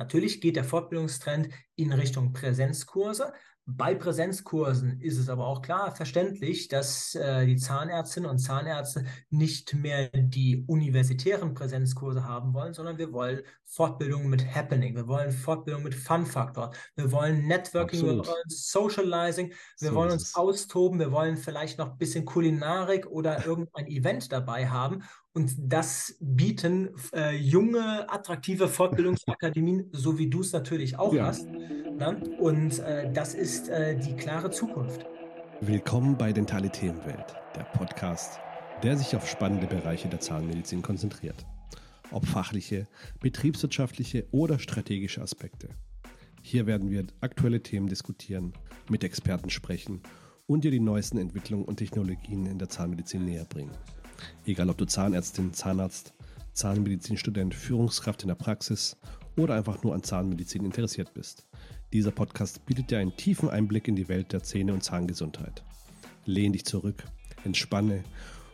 Natürlich geht der Fortbildungstrend in Richtung Präsenzkurse, bei Präsenzkursen ist es aber auch klar verständlich, dass äh, die Zahnärztinnen und Zahnärzte nicht mehr die universitären Präsenzkurse haben wollen, sondern wir wollen Fortbildung mit Happening, wir wollen Fortbildung mit Fun-Faktor, wir wollen Networking, Absolut. wir wollen Socializing, wir so wollen uns austoben, wir wollen vielleicht noch ein bisschen Kulinarik oder irgendein Event dabei haben. Und das bieten äh, junge, attraktive Fortbildungsakademien, so wie du es natürlich auch ja. hast. Ne? Und äh, das ist äh, die klare Zukunft. Willkommen bei Dentale Themenwelt, der Podcast, der sich auf spannende Bereiche der Zahnmedizin konzentriert. Ob fachliche, betriebswirtschaftliche oder strategische Aspekte. Hier werden wir aktuelle Themen diskutieren, mit Experten sprechen und dir die neuesten Entwicklungen und Technologien in der Zahnmedizin näher bringen. Egal ob du Zahnärztin, Zahnarzt, Zahnmedizinstudent, Führungskraft in der Praxis oder einfach nur an Zahnmedizin interessiert bist. Dieser Podcast bietet dir einen tiefen Einblick in die Welt der Zähne- und Zahngesundheit. Lehn dich zurück, entspanne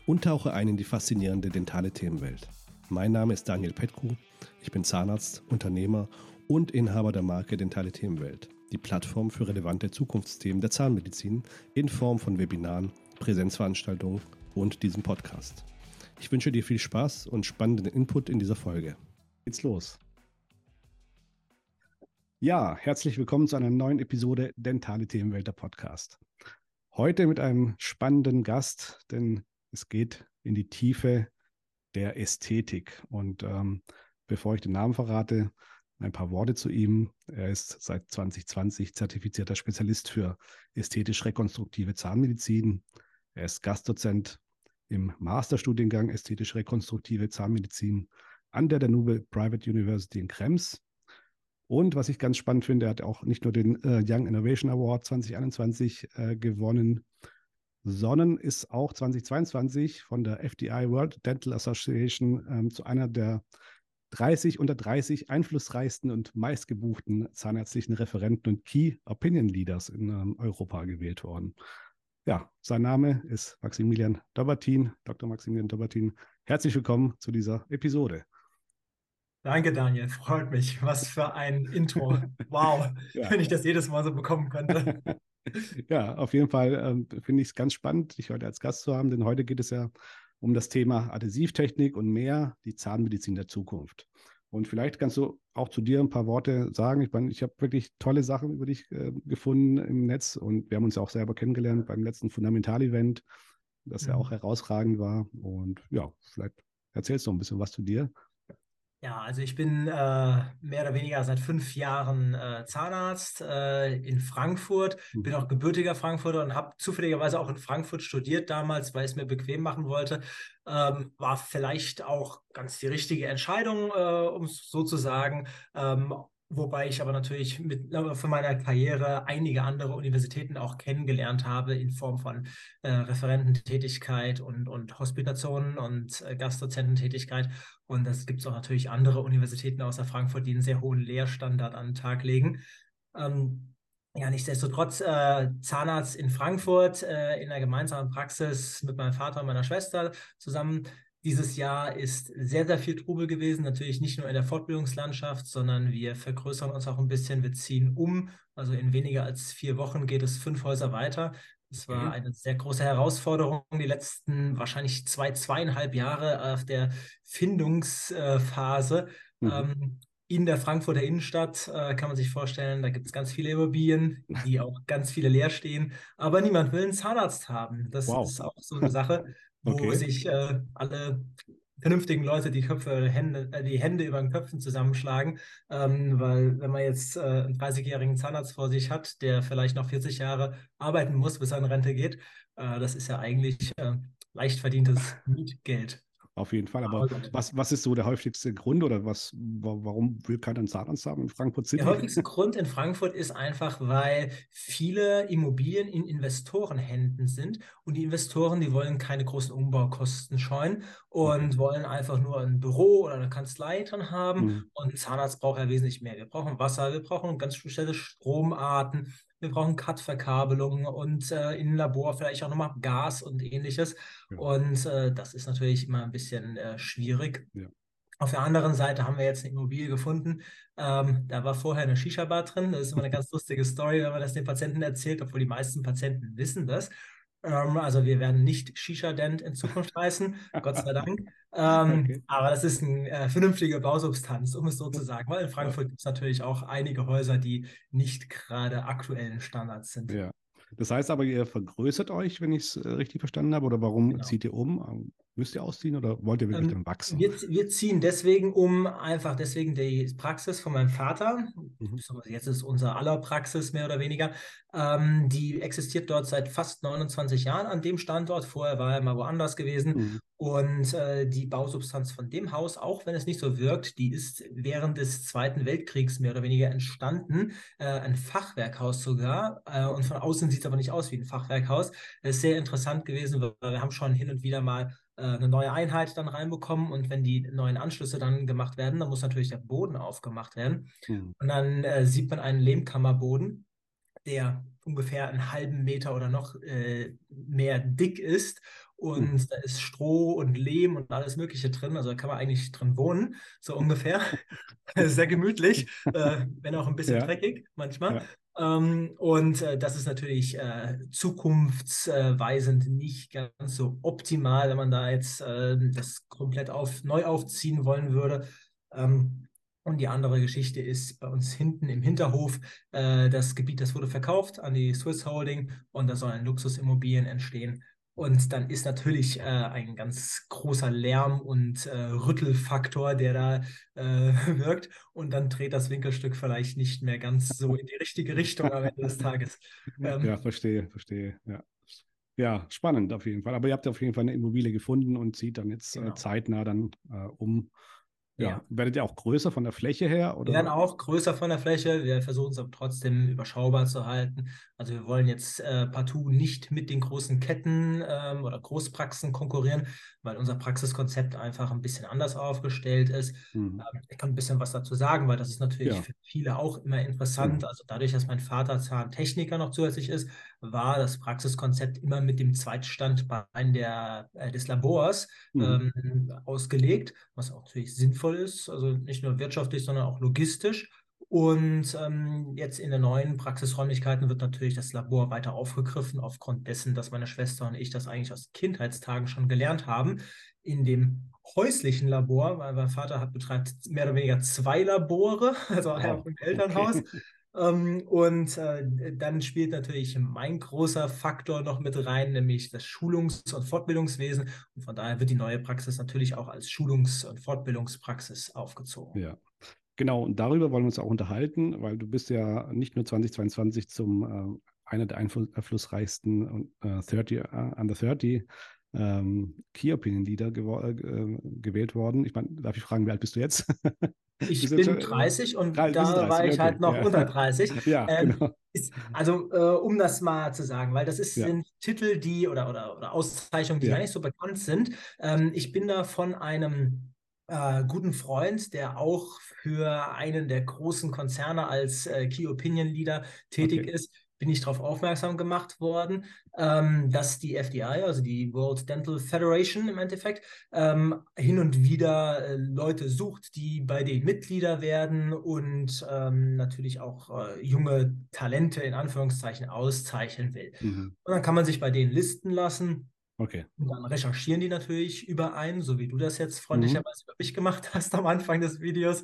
und tauche ein in die faszinierende dentale Themenwelt. Mein Name ist Daniel Petku, ich bin Zahnarzt, Unternehmer und Inhaber der Marke Dentale Themenwelt, die Plattform für relevante Zukunftsthemen der Zahnmedizin in Form von Webinaren, Präsenzveranstaltungen und diesem Podcast. Ich wünsche dir viel Spaß und spannenden Input in dieser Folge. Geht's los. Ja, herzlich willkommen zu einer neuen Episode Dentale Themenwelt der Podcast. Heute mit einem spannenden Gast, denn es geht in die Tiefe der Ästhetik. Und ähm, bevor ich den Namen verrate, ein paar Worte zu ihm. Er ist seit 2020 zertifizierter Spezialist für ästhetisch-rekonstruktive Zahnmedizin. Er ist Gastdozent im Masterstudiengang Ästhetisch-Rekonstruktive Zahnmedizin an der Danube Private University in Krems. Und was ich ganz spannend finde, er hat auch nicht nur den äh, Young Innovation Award 2021 äh, gewonnen, sondern ist auch 2022 von der FDI World Dental Association ähm, zu einer der 30 unter 30 einflussreichsten und meistgebuchten zahnärztlichen Referenten und Key Opinion Leaders in ähm, Europa gewählt worden. Ja, sein Name ist Maximilian Dobertin, Dr. Maximilian Dobertin. Herzlich willkommen zu dieser Episode. Danke, Daniel. Freut mich. Was für ein Intro. Wow, ja. wenn ich das jedes Mal so bekommen könnte. ja, auf jeden Fall ähm, finde ich es ganz spannend, dich heute als Gast zu haben, denn heute geht es ja um das Thema Adhäsivtechnik und mehr die Zahnmedizin der Zukunft. Und vielleicht kannst du auch zu dir ein paar Worte sagen. Ich meine, ich habe wirklich tolle Sachen über dich äh, gefunden im Netz und wir haben uns ja auch selber kennengelernt beim letzten Fundamental-Event, das ja auch mhm. herausragend war. Und ja, vielleicht erzählst du ein bisschen was zu dir. Ja, also ich bin äh, mehr oder weniger seit fünf Jahren äh, Zahnarzt äh, in Frankfurt, mhm. bin auch gebürtiger Frankfurter und habe zufälligerweise auch in Frankfurt studiert damals, weil ich es mir bequem machen wollte. Ähm, war vielleicht auch ganz die richtige Entscheidung, äh, um es so zu sagen. Ähm, Wobei ich aber natürlich mit, für meine Karriere einige andere Universitäten auch kennengelernt habe in Form von äh, Referententätigkeit und, und Hospitationen und äh, Gastdozententätigkeit. Und es gibt auch natürlich andere Universitäten außer Frankfurt, die einen sehr hohen Lehrstandard an den Tag legen. Ähm, ja, nichtsdestotrotz äh, Zahnarzt in Frankfurt äh, in der gemeinsamen Praxis mit meinem Vater und meiner Schwester zusammen dieses Jahr ist sehr, sehr viel Trubel gewesen. Natürlich nicht nur in der Fortbildungslandschaft, sondern wir vergrößern uns auch ein bisschen. Wir ziehen um. Also in weniger als vier Wochen geht es fünf Häuser weiter. Es war eine sehr große Herausforderung, die letzten wahrscheinlich zwei, zweieinhalb Jahre auf der Findungsphase. Mhm. Ähm, in der Frankfurter Innenstadt äh, kann man sich vorstellen, da gibt es ganz viele Immobilien, die auch ganz viele leer stehen, aber niemand will einen Zahnarzt haben. Das wow. ist auch so eine Sache wo okay. sich äh, alle vernünftigen Leute die Köpfe, Hände, äh, die Hände über den Köpfen zusammenschlagen, ähm, weil wenn man jetzt äh, einen 30-jährigen Zahnarzt vor sich hat, der vielleicht noch 40 Jahre arbeiten muss, bis er in Rente geht, äh, das ist ja eigentlich äh, leicht verdientes Mietgeld. Auf jeden Fall. Aber was, was ist so der häufigste Grund oder was, warum will keiner einen Zahnarzt haben in Frankfurt City? Der häufigste Grund in Frankfurt ist einfach, weil viele Immobilien in Investorenhänden sind und die Investoren, die wollen keine großen Umbaukosten scheuen und mhm. wollen einfach nur ein Büro oder eine Kanzlei drin haben. Mhm. Und ein Zahnarzt braucht ja wesentlich mehr. Wir brauchen Wasser, wir brauchen ganz spezielle Stromarten, wir brauchen Cut-Verkabelungen und äh, im Labor vielleicht auch nochmal Gas und ähnliches. Ja. Und äh, das ist natürlich immer ein bisschen äh, schwierig. Ja. Auf der anderen Seite haben wir jetzt eine Immobilie gefunden. Ähm, da war vorher eine Shisha-Bar drin. Das ist immer eine ganz lustige Story, wenn man das den Patienten erzählt, obwohl die meisten Patienten wissen das. Ähm, also wir werden nicht Shisha-Dent in Zukunft heißen, Gott sei Dank. Ähm, okay. Aber das ist eine äh, vernünftige Bausubstanz, um es so zu sagen. Weil in Frankfurt gibt es natürlich auch einige Häuser, die nicht gerade aktuellen Standards sind. Ja. Das heißt aber, ihr vergrößert euch, wenn ich es äh, richtig verstanden habe, oder warum genau. zieht ihr um? Müsst ihr ausziehen oder wollt ihr wirklich ähm, dann wachsen? Wir, wir, ziehen deswegen um, einfach deswegen die Praxis von meinem Vater. Mhm. Jetzt ist unser aller Praxis mehr oder weniger. Ähm, die existiert dort seit fast 29 Jahren an dem Standort. Vorher war er mal woanders gewesen. Mhm. Und äh, die Bausubstanz von dem Haus, auch wenn es nicht so wirkt, die ist während des Zweiten Weltkriegs mehr oder weniger entstanden. Äh, ein Fachwerkhaus sogar. Äh, und von außen sieht es aber nicht aus wie ein Fachwerkhaus. Das ist sehr interessant gewesen, weil wir haben schon hin und wieder mal äh, eine neue Einheit dann reinbekommen und wenn die neuen Anschlüsse dann gemacht werden, dann muss natürlich der Boden aufgemacht werden. Mhm. Und dann äh, sieht man einen Lehmkammerboden der ungefähr einen halben Meter oder noch äh, mehr dick ist. Und mhm. da ist Stroh und Lehm und alles Mögliche drin. Also da kann man eigentlich drin wohnen, so ungefähr. Sehr gemütlich, äh, wenn auch ein bisschen ja. dreckig manchmal. Ja. Ähm, und äh, das ist natürlich äh, zukunftsweisend nicht ganz so optimal, wenn man da jetzt äh, das komplett auf, neu aufziehen wollen würde. Ähm, und die andere Geschichte ist bei uns hinten im Hinterhof, äh, das Gebiet, das wurde verkauft an die Swiss Holding und da sollen Luxusimmobilien entstehen. Und dann ist natürlich äh, ein ganz großer Lärm und äh, Rüttelfaktor, der da äh, wirkt. Und dann dreht das Winkelstück vielleicht nicht mehr ganz so in die richtige Richtung am Ende des Tages. Ähm, ja, verstehe, verstehe. Ja. ja, spannend auf jeden Fall. Aber ihr habt auf jeden Fall eine Immobilie gefunden und zieht dann jetzt äh, genau. zeitnah dann äh, um ja. ja. Werdet ihr auch größer von der Fläche her? Oder? Wir werden auch größer von der Fläche. Wir versuchen es aber trotzdem überschaubar zu halten. Also wir wollen jetzt äh, partout nicht mit den großen Ketten ähm, oder Großpraxen konkurrieren, weil unser Praxiskonzept einfach ein bisschen anders aufgestellt ist. Mhm. Ähm, ich kann ein bisschen was dazu sagen, weil das ist natürlich ja. für viele auch immer interessant. Mhm. Also dadurch, dass mein Vater Zahntechniker noch zusätzlich ist, war das Praxiskonzept immer mit dem Zweitstandbein der, äh, des Labors mhm. ähm, ausgelegt, was auch natürlich sinnvoll ist, also nicht nur wirtschaftlich, sondern auch logistisch. Und ähm, jetzt in den neuen Praxisräumlichkeiten wird natürlich das Labor weiter aufgegriffen, aufgrund dessen, dass meine Schwester und ich das eigentlich aus Kindheitstagen schon gelernt haben. In dem häuslichen Labor, weil mein Vater hat, betreibt mehr oder weniger zwei Labore, also wow. er im Elternhaus. Okay. Ähm, und äh, dann spielt natürlich mein großer Faktor noch mit rein, nämlich das Schulungs- und Fortbildungswesen. Und von daher wird die neue Praxis natürlich auch als Schulungs- und Fortbildungspraxis aufgezogen. Ja. Genau, und darüber wollen wir uns auch unterhalten, weil du bist ja nicht nur 2022 zum äh, einer der einflussreichsten äh, 30 uh, under 30 ähm, Key Opinion Leader äh, gewählt worden. Ich meine, darf ich fragen, wie alt bist du jetzt? Ich bin schon, 30 und 30, da 30, war ich okay. halt noch ja. unter 30. ja, ähm, genau. Ist, also, äh, um das mal zu sagen, weil das ist, ja. sind Titel, die oder, oder, oder Auszeichnungen, die ja. gar nicht so bekannt sind. Ähm, ich bin da von einem äh, guten Freund, der auch für einen der großen Konzerne als äh, Key Opinion Leader tätig okay. ist, bin ich darauf aufmerksam gemacht worden, ähm, dass die FDI, also die World Dental Federation im Endeffekt, ähm, hin und wieder äh, Leute sucht, die bei den Mitglieder werden und ähm, natürlich auch äh, junge Talente in Anführungszeichen auszeichnen will. Mhm. Und dann kann man sich bei denen listen lassen. Okay. Und dann recherchieren die natürlich überein, so wie du das jetzt freundlicherweise mhm. für mich gemacht hast am Anfang des Videos.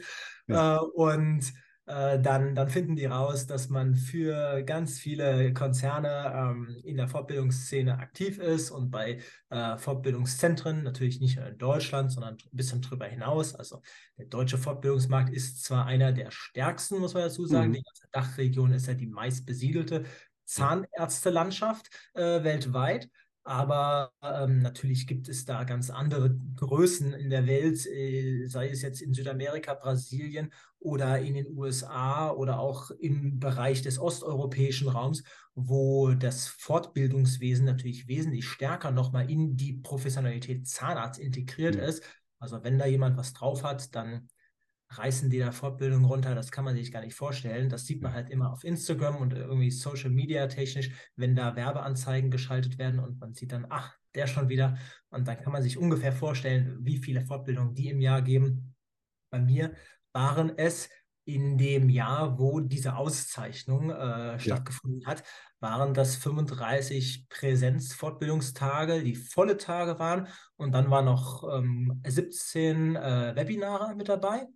Ja. Äh, und äh, dann, dann finden die raus, dass man für ganz viele Konzerne ähm, in der Fortbildungsszene aktiv ist und bei äh, Fortbildungszentren, natürlich nicht nur in Deutschland, sondern ein bisschen darüber hinaus. Also der deutsche Fortbildungsmarkt ist zwar einer der stärksten, muss man dazu sagen, mhm. die ganze Dachregion ist ja die meist besiedelte Zahnärztelandschaft äh, weltweit. Aber ähm, natürlich gibt es da ganz andere Größen in der Welt, äh, sei es jetzt in Südamerika, Brasilien oder in den USA oder auch im Bereich des osteuropäischen Raums, wo das Fortbildungswesen natürlich wesentlich stärker nochmal in die Professionalität Zahnarzt integriert mhm. ist. Also wenn da jemand was drauf hat, dann reißen die da Fortbildung runter, das kann man sich gar nicht vorstellen. Das sieht man halt immer auf Instagram und irgendwie Social Media technisch, wenn da Werbeanzeigen geschaltet werden und man sieht dann, ach, der schon wieder. Und dann kann man sich ungefähr vorstellen, wie viele Fortbildungen die im Jahr geben. Bei mir waren es in dem Jahr, wo diese Auszeichnung äh, stattgefunden ja. hat, waren das 35 Präsenzfortbildungstage, die volle Tage waren. Und dann waren noch ähm, 17 äh, Webinare mit dabei.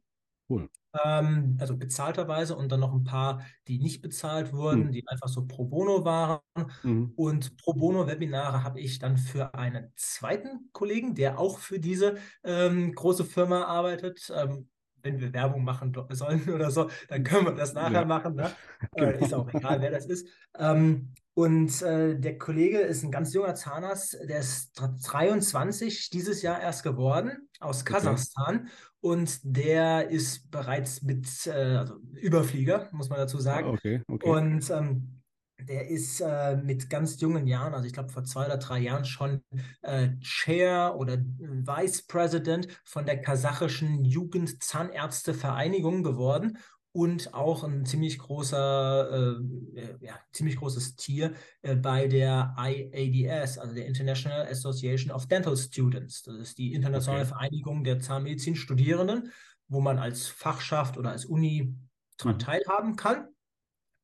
Cool. Ähm, also bezahlterweise und dann noch ein paar, die nicht bezahlt wurden, mhm. die einfach so pro bono waren. Mhm. Und pro bono Webinare habe ich dann für einen zweiten Kollegen, der auch für diese ähm, große Firma arbeitet, ähm, wenn wir Werbung machen sollen oder so, dann können wir das nachher ja. machen. Ne? Genau. Äh, ist auch egal, wer das ist. Ähm, und äh, der Kollege ist ein ganz junger Zahnarzt, der ist 23 dieses Jahr erst geworden, aus Kasachstan. Okay. Und der ist bereits mit, äh, also Überflieger, muss man dazu sagen. Okay, okay. Und ähm, der ist äh, mit ganz jungen Jahren, also ich glaube vor zwei oder drei Jahren schon äh, Chair oder Vice President von der kasachischen Jugendzahnärztevereinigung geworden und auch ein ziemlich großer, äh, äh ja, ziemlich großes Tier äh, bei der IADS, also der International Association of Dental Students. Das ist die internationale okay. Vereinigung der Zahnmedizin-Studierenden, wo man als Fachschaft oder als Uni daran mhm. teilhaben kann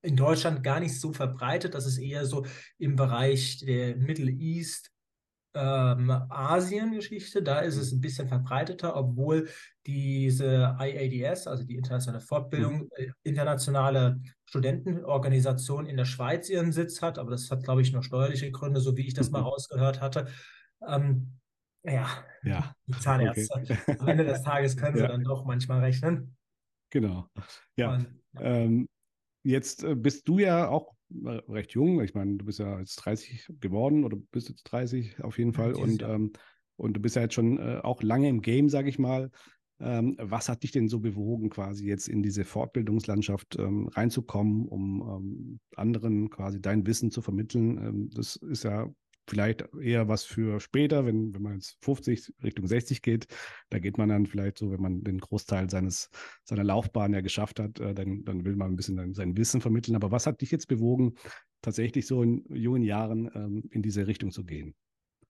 in Deutschland gar nicht so verbreitet. Das ist eher so im Bereich der Middle East, ähm, Asien-Geschichte. Da ist es ein bisschen verbreiteter, obwohl diese IADS, also die internationale Fortbildung, äh, internationale Studentenorganisation in der Schweiz ihren Sitz hat. Aber das hat, glaube ich, nur steuerliche Gründe, so wie ich das mal mhm. rausgehört hatte. Ähm, ja, ja, die Zahnärzte. Okay. Am Ende des Tages können sie ja. dann doch manchmal rechnen. Genau. Ja. Und, ja. Ähm, Jetzt äh, bist du ja auch recht jung. Ich meine, du bist ja jetzt 30 geworden oder bist jetzt 30 auf jeden Fall. Und, ähm, und du bist ja jetzt schon äh, auch lange im Game, sage ich mal. Ähm, was hat dich denn so bewogen, quasi jetzt in diese Fortbildungslandschaft ähm, reinzukommen, um ähm, anderen quasi dein Wissen zu vermitteln? Ähm, das ist ja vielleicht eher was für später, wenn, wenn man jetzt 50 Richtung 60 geht. Da geht man dann vielleicht so, wenn man den Großteil seines, seiner Laufbahn ja geschafft hat, äh, dann, dann will man ein bisschen sein Wissen vermitteln. Aber was hat dich jetzt bewogen, tatsächlich so in jungen Jahren ähm, in diese Richtung zu gehen?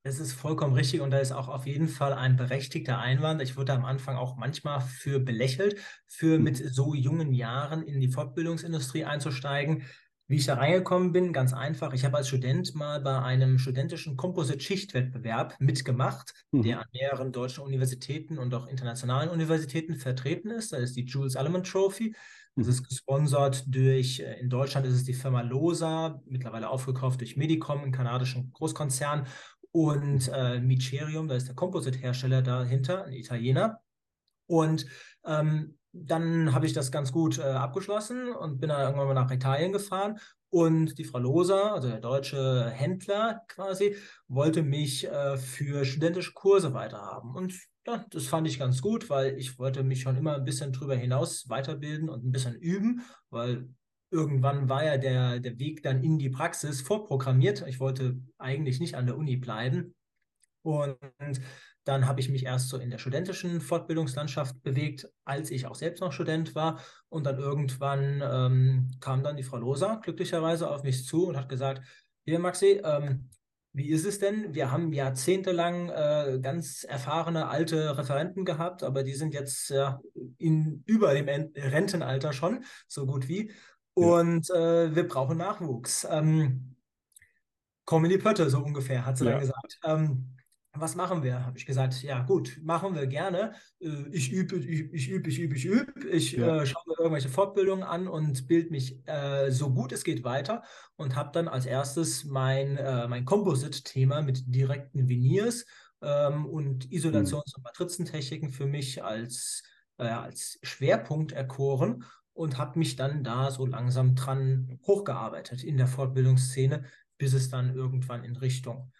Das ist vollkommen richtig und da ist auch auf jeden Fall ein berechtigter Einwand. Ich wurde am Anfang auch manchmal für belächelt, für hm. mit so jungen Jahren in die Fortbildungsindustrie einzusteigen. Wie ich da reingekommen bin, ganz einfach. Ich habe als Student mal bei einem studentischen Composite-Schichtwettbewerb mitgemacht, mhm. der an mehreren deutschen Universitäten und auch internationalen Universitäten vertreten ist. Das ist die Jules Alleman Trophy. Das mhm. ist gesponsert durch, äh, in Deutschland ist es die Firma Losa, mittlerweile aufgekauft durch Medicom, einen kanadischen Großkonzern, und äh, Micerium, da ist der Composite-Hersteller dahinter, ein Italiener. Und ähm, dann habe ich das ganz gut äh, abgeschlossen und bin dann irgendwann mal nach Italien gefahren. Und die Frau Loser, also der deutsche Händler quasi, wollte mich äh, für studentische Kurse weiterhaben. Und ja, das fand ich ganz gut, weil ich wollte mich schon immer ein bisschen drüber hinaus weiterbilden und ein bisschen üben, weil irgendwann war ja der, der Weg dann in die Praxis vorprogrammiert. Ich wollte eigentlich nicht an der Uni bleiben. Und dann habe ich mich erst so in der studentischen Fortbildungslandschaft bewegt, als ich auch selbst noch Student war. Und dann irgendwann ähm, kam dann die Frau Loser glücklicherweise auf mich zu und hat gesagt, hier Maxi, ähm, wie ist es denn? Wir haben jahrzehntelang äh, ganz erfahrene alte Referenten gehabt, aber die sind jetzt äh, in, über dem Rentenalter schon, so gut wie. Und ja. äh, wir brauchen Nachwuchs. Ähm, komm in die Pötte, so ungefähr, hat sie ja. dann gesagt. Ähm, was machen wir? Habe ich gesagt, ja gut, machen wir gerne. Äh, ich übe, ich übe, ich übe, ich übe, ich ja. äh, schaue mir irgendwelche Fortbildungen an und bilde mich äh, so gut es geht weiter und habe dann als erstes mein, äh, mein Composite-Thema mit direkten Veneers ähm, und Isolations- und Matrizentechniken für mich als, äh, als Schwerpunkt erkoren und habe mich dann da so langsam dran hochgearbeitet in der Fortbildungsszene, bis es dann irgendwann in Richtung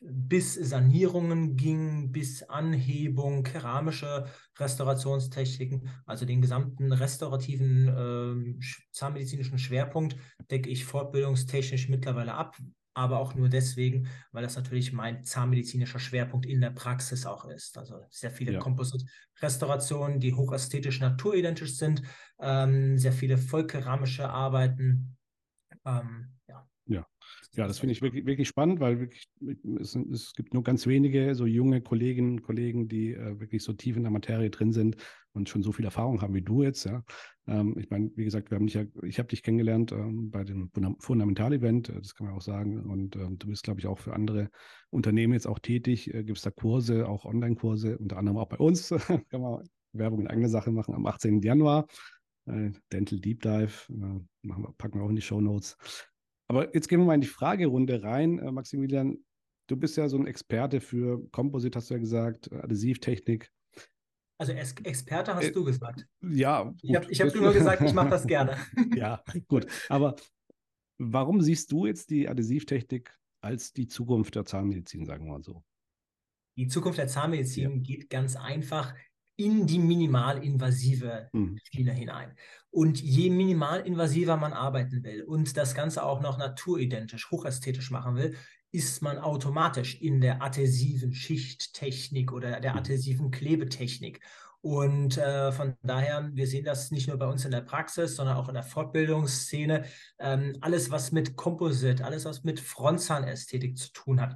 bis Sanierungen ging, bis Anhebung, keramische Restaurationstechniken, also den gesamten restaurativen äh, zahnmedizinischen Schwerpunkt decke ich fortbildungstechnisch mittlerweile ab, aber auch nur deswegen, weil das natürlich mein zahnmedizinischer Schwerpunkt in der Praxis auch ist. Also sehr viele ja. Composite-Restaurationen, die hochästhetisch naturidentisch sind, ähm, sehr viele vollkeramische Arbeiten. Ähm, Ja, das finde ich wirklich, wirklich spannend, weil wirklich, es, es, gibt nur ganz wenige so junge Kolleginnen und Kollegen, die äh, wirklich so tief in der Materie drin sind und schon so viel Erfahrung haben wie du jetzt. Ja. Ähm, ich meine, wie gesagt, wir haben dich ja, ich habe dich kennengelernt ähm, bei dem Fundamental-Event, äh, das kann man auch sagen. Und ähm, du bist, glaube ich, auch für andere Unternehmen jetzt auch tätig. Äh, Gibt es da Kurse, auch Online-Kurse, unter anderem auch bei uns. kann man Werbung in eigene Sache machen am 18. Januar. Äh, Dental Deep Dive, äh, machen wir, packen wir auch in die Show Notes. Aber jetzt gehen wir mal in die Fragerunde rein. Äh, Maximilian, du bist ja so ein Experte für Composite, hast du ja gesagt, Adhesivtechnik. Also Experte hast äh, du gesagt. Ja. Gut. Ich habe hab nur gesagt, ich mache das gerne. ja, gut. Aber warum siehst du jetzt die Adhesivtechnik als die Zukunft der Zahnmedizin, sagen wir mal so? Die Zukunft der Zahnmedizin ja. geht ganz einfach in die minimalinvasive mhm. Schiene hinein. Und je minimalinvasiver man arbeiten will und das Ganze auch noch naturidentisch, hochästhetisch machen will, ist man automatisch in der adhesiven Schichttechnik oder der mhm. adhesiven Klebetechnik. Und äh, von daher, wir sehen das nicht nur bei uns in der Praxis, sondern auch in der Fortbildungsszene. Ähm, alles, was mit Composite, alles, was mit Frontzahnästhetik zu tun hat,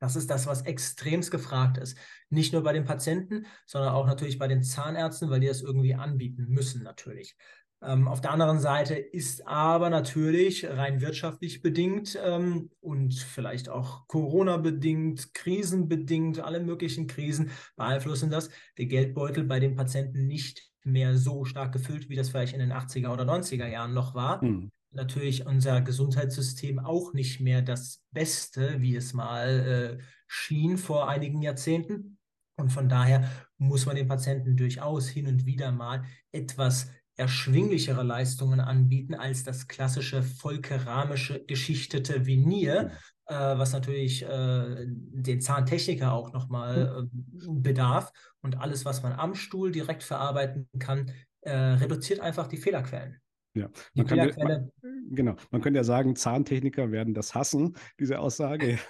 das ist das, was extremst gefragt ist. Nicht nur bei den Patienten, sondern auch natürlich bei den Zahnärzten, weil die das irgendwie anbieten müssen natürlich. Ähm, auf der anderen Seite ist aber natürlich rein wirtschaftlich bedingt ähm, und vielleicht auch Corona-bedingt, krisenbedingt, alle möglichen Krisen beeinflussen das, der Geldbeutel bei den Patienten nicht mehr so stark gefüllt, wie das vielleicht in den 80er oder 90er Jahren noch war. Mhm natürlich unser Gesundheitssystem auch nicht mehr das Beste, wie es mal äh, schien vor einigen Jahrzehnten. Und von daher muss man den Patienten durchaus hin und wieder mal etwas erschwinglichere Leistungen anbieten als das klassische vollkeramische geschichtete Venier, äh, was natürlich äh, den Zahntechniker auch nochmal äh, bedarf. Und alles, was man am Stuhl direkt verarbeiten kann, äh, reduziert einfach die Fehlerquellen. Ja, man kann, ja, man, genau. Man könnte ja sagen, Zahntechniker werden das hassen, diese Aussage.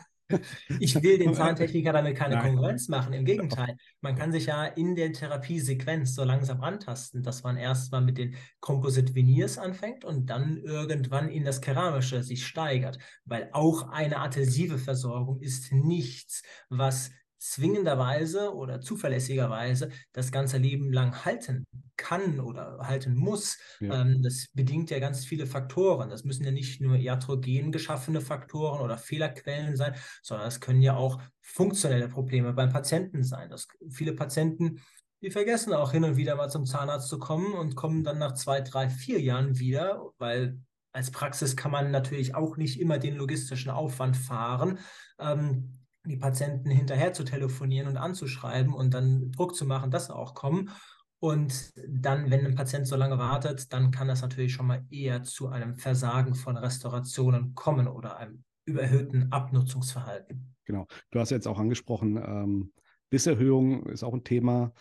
Ich will den Zahntechniker damit keine Nein. Konkurrenz machen. Im Gegenteil, man kann sich ja in der Therapiesequenz so langsam antasten, dass man erstmal mit den Composite Veneers anfängt und dann irgendwann in das Keramische sich steigert. Weil auch eine adhesive Versorgung ist nichts, was zwingenderweise oder zuverlässigerweise das ganze Leben lang halten kann oder halten muss. Ja. Ähm, das bedingt ja ganz viele Faktoren. Das müssen ja nicht nur iatrogen geschaffene Faktoren oder Fehlerquellen sein, sondern es können ja auch funktionelle Probleme beim Patienten sein. Das, viele Patienten, die vergessen auch hin und wieder mal zum Zahnarzt zu kommen und kommen dann nach zwei, drei, vier Jahren wieder, weil als Praxis kann man natürlich auch nicht immer den logistischen Aufwand fahren. Ähm, die Patienten hinterher zu telefonieren und anzuschreiben und dann Druck zu machen, dass sie auch kommen. Und dann, wenn ein Patient so lange wartet, dann kann das natürlich schon mal eher zu einem Versagen von Restaurationen kommen oder einem überhöhten Abnutzungsverhalten. Genau. Du hast jetzt auch angesprochen, ähm, Bisserhöhung ist auch ein Thema.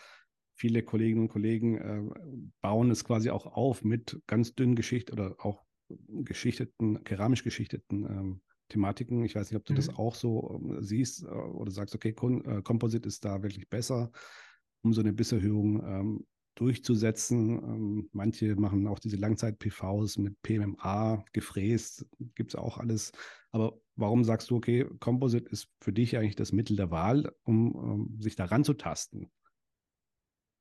Viele Kolleginnen und Kollegen äh, bauen es quasi auch auf mit ganz dünnen Geschicht oder auch geschichteten, keramisch geschichteten ähm, Thematiken. Ich weiß nicht, ob du mhm. das auch so ähm, siehst äh, oder sagst, okay, äh, Composite ist da wirklich besser, um so eine Bisserhöhung ähm, durchzusetzen. Ähm, manche machen auch diese Langzeit-PVs mit PMMA gefräst, gibt es auch alles. Aber warum sagst du, okay, Composite ist für dich eigentlich das Mittel der Wahl, um, um sich daran zu tasten?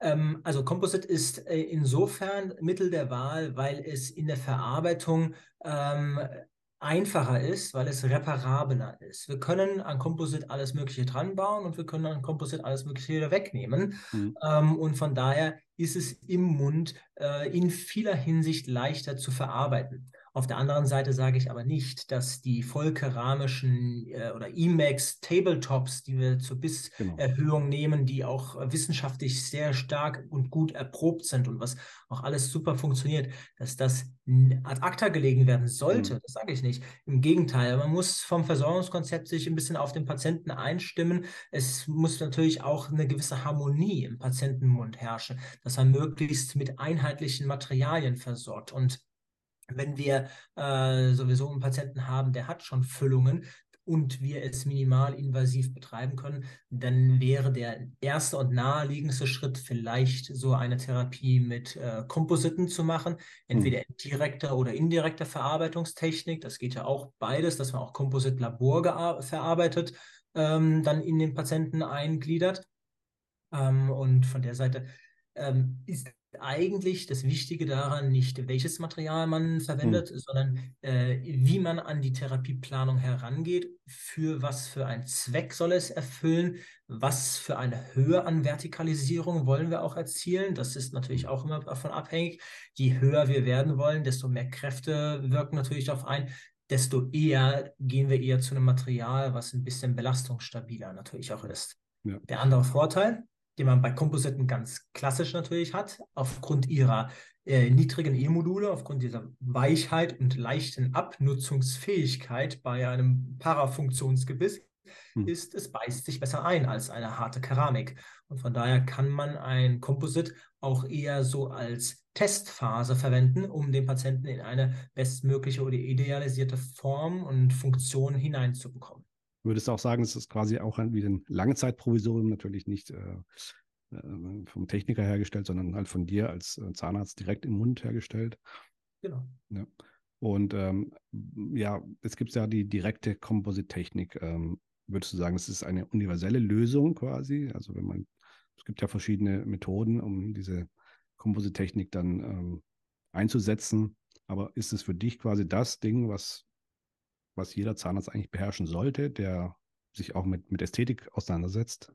Ähm, also Composite ist äh, insofern Mittel der Wahl, weil es in der Verarbeitung ähm, einfacher ist, weil es reparabler ist. Wir können an Composite alles Mögliche dran bauen und wir können an Composite alles Mögliche wieder wegnehmen. Mhm. Ähm, und von daher ist es im Mund äh, in vieler Hinsicht leichter zu verarbeiten. Auf der anderen Seite sage ich aber nicht, dass die vollkeramischen äh, oder Emacs Tabletops, die wir zur Bisserhöhung genau. nehmen, die auch wissenschaftlich sehr stark und gut erprobt sind und was auch alles super funktioniert, dass das ad acta gelegen werden sollte. Mhm. Das sage ich nicht. Im Gegenteil, man muss vom Versorgungskonzept sich ein bisschen auf den Patienten einstimmen. Es muss natürlich auch eine gewisse Harmonie im Patientenmund herrschen, dass er möglichst mit einheitlichen Materialien versorgt und wenn wir äh, sowieso einen Patienten haben, der hat schon Füllungen und wir es minimal invasiv betreiben können, dann wäre der erste und naheliegendste Schritt vielleicht so eine Therapie mit äh, Kompositen zu machen, entweder in direkter oder indirekter Verarbeitungstechnik. Das geht ja auch beides, dass man auch Kompositlabor verarbeitet, ähm, dann in den Patienten eingliedert. Ähm, und von der Seite ähm, ist eigentlich das Wichtige daran nicht, welches Material man verwendet, hm. sondern äh, wie man an die Therapieplanung herangeht, für was für einen Zweck soll es erfüllen, was für eine Höhe an Vertikalisierung wollen wir auch erzielen. Das ist natürlich auch immer davon abhängig. Je höher wir werden wollen, desto mehr Kräfte wirken natürlich darauf ein, desto eher gehen wir eher zu einem Material, was ein bisschen belastungsstabiler natürlich auch ist. Ja. Der andere Vorteil, den man bei Kompositen ganz klassisch natürlich hat, aufgrund ihrer äh, niedrigen E-Module, aufgrund dieser Weichheit und leichten Abnutzungsfähigkeit bei einem Parafunktionsgebiss, hm. ist, es beißt sich besser ein als eine harte Keramik. Und von daher kann man ein Komposit auch eher so als Testphase verwenden, um den Patienten in eine bestmögliche oder idealisierte Form und Funktion hineinzubekommen. Würdest du auch sagen, es ist quasi auch wie ein Langzeitprovisorium, natürlich nicht äh, äh, vom Techniker hergestellt, sondern halt von dir als äh, Zahnarzt direkt im Mund hergestellt. Genau. Ja. Und ähm, ja, es gibt ja die direkte Komposittechnik. Ähm, würdest du sagen, es ist eine universelle Lösung quasi? Also wenn man, es gibt ja verschiedene Methoden, um diese Komposittechnik dann ähm, einzusetzen. Aber ist es für dich quasi das Ding, was was jeder Zahnarzt eigentlich beherrschen sollte, der sich auch mit, mit Ästhetik auseinandersetzt?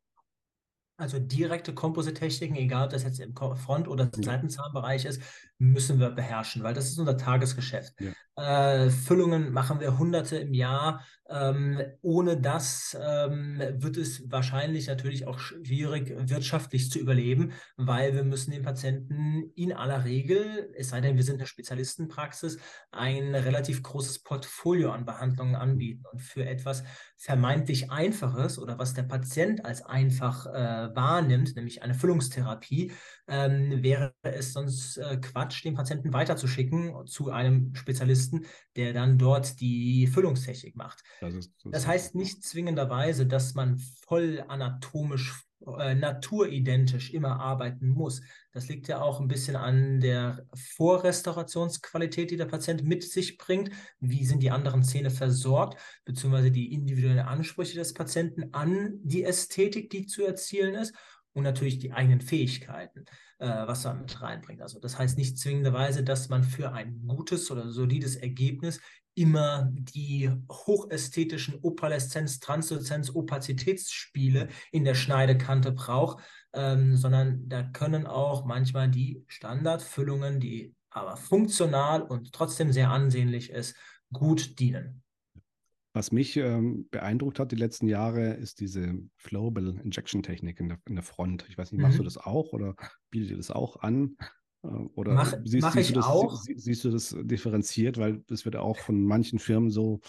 Also direkte Komposittechniken, egal ob das jetzt im Front- oder Seitenzahnbereich ist, müssen wir beherrschen, weil das ist unser Tagesgeschäft. Ja. Äh, Füllungen machen wir hunderte im Jahr. Ähm, ohne das ähm, wird es wahrscheinlich natürlich auch schwierig, wirtschaftlich zu überleben, weil wir müssen den Patienten in aller Regel, es sei denn, wir sind eine Spezialistenpraxis, ein relativ großes Portfolio an Behandlungen anbieten. Und für etwas vermeintlich Einfaches oder was der Patient als einfach äh, wahrnimmt, nämlich eine Füllungstherapie, ähm, wäre es sonst äh, Quatsch, den Patienten weiterzuschicken zu einem Spezialisten, der dann dort die Füllungstechnik macht. Das, ist, das, das heißt nicht zwingenderweise, dass man voll anatomisch äh, naturidentisch immer arbeiten muss. Das liegt ja auch ein bisschen an der Vorrestaurationsqualität, die der Patient mit sich bringt. Wie sind die anderen Zähne versorgt, beziehungsweise die individuellen Ansprüche des Patienten an die Ästhetik, die zu erzielen ist und natürlich die eigenen Fähigkeiten, äh, was man mit reinbringt. Also das heißt nicht zwingenderweise, dass man für ein gutes oder solides Ergebnis immer die hochästhetischen Opaleszenz, Transluzenz, Opazitätsspiele in der Schneidekante braucht, ähm, sondern da können auch manchmal die Standardfüllungen, die aber funktional und trotzdem sehr ansehnlich ist, gut dienen. Was mich ähm, beeindruckt hat die letzten Jahre, ist diese Flowable Injection Technik in der, in der Front. Ich weiß nicht, machst mhm. du das auch oder bietet ihr das auch an? Äh, oder mach, siehst, mach siehst, du das, auch. Sie, siehst du das differenziert, weil das wird auch von manchen Firmen so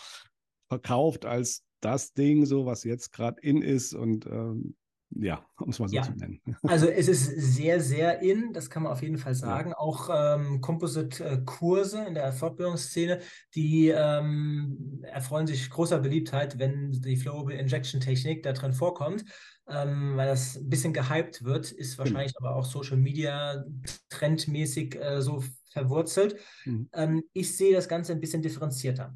verkauft als das Ding, so was jetzt gerade in ist und ähm, ja, um es mal so ja. zu nennen. Also es ist sehr, sehr in, das kann man auf jeden Fall sagen. Ja. Auch ähm, Composite-Kurse in der Fortbildungsszene, die ähm, erfreuen sich großer Beliebtheit, wenn die Flowable Injection Technik da drin vorkommt. Ähm, weil das ein bisschen gehypt wird, ist genau. wahrscheinlich mhm. aber auch Social Media trendmäßig äh, so verwurzelt. Mhm. Ähm, ich sehe das Ganze ein bisschen differenzierter.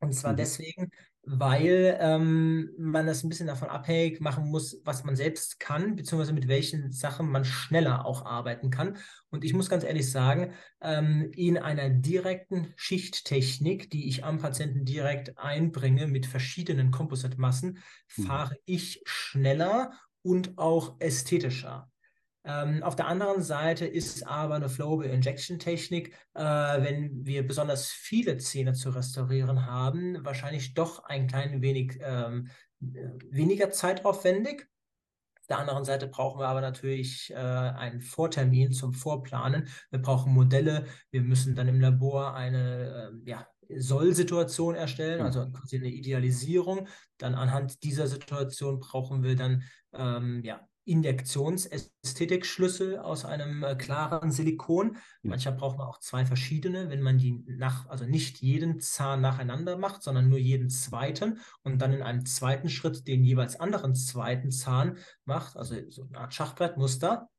Und zwar mhm. deswegen, weil ähm, man das ein bisschen davon abhängig machen muss, was man selbst kann, beziehungsweise mit welchen Sachen man schneller auch arbeiten kann. Und ich muss ganz ehrlich sagen, ähm, in einer direkten Schichttechnik, die ich am Patienten direkt einbringe mit verschiedenen Composite-Massen, mhm. fahre ich schneller und auch ästhetischer. Ähm, auf der anderen Seite ist aber eine Flowable Injection Technik, äh, wenn wir besonders viele Zähne zu restaurieren haben, wahrscheinlich doch ein klein wenig ähm, weniger zeitaufwendig. Auf der anderen Seite brauchen wir aber natürlich äh, einen Vortermin zum Vorplanen. Wir brauchen Modelle. Wir müssen dann im Labor eine äh, ja, Soll-Situation erstellen, also quasi eine Idealisierung. Dann anhand dieser Situation brauchen wir dann ähm, ja, Injektionsästhetikschlüssel aus einem äh, klaren Silikon. Manchmal braucht man auch zwei verschiedene, wenn man die nach, also nicht jeden Zahn nacheinander macht, sondern nur jeden zweiten und dann in einem zweiten Schritt den jeweils anderen zweiten Zahn macht, also so eine Art Schachbrettmuster.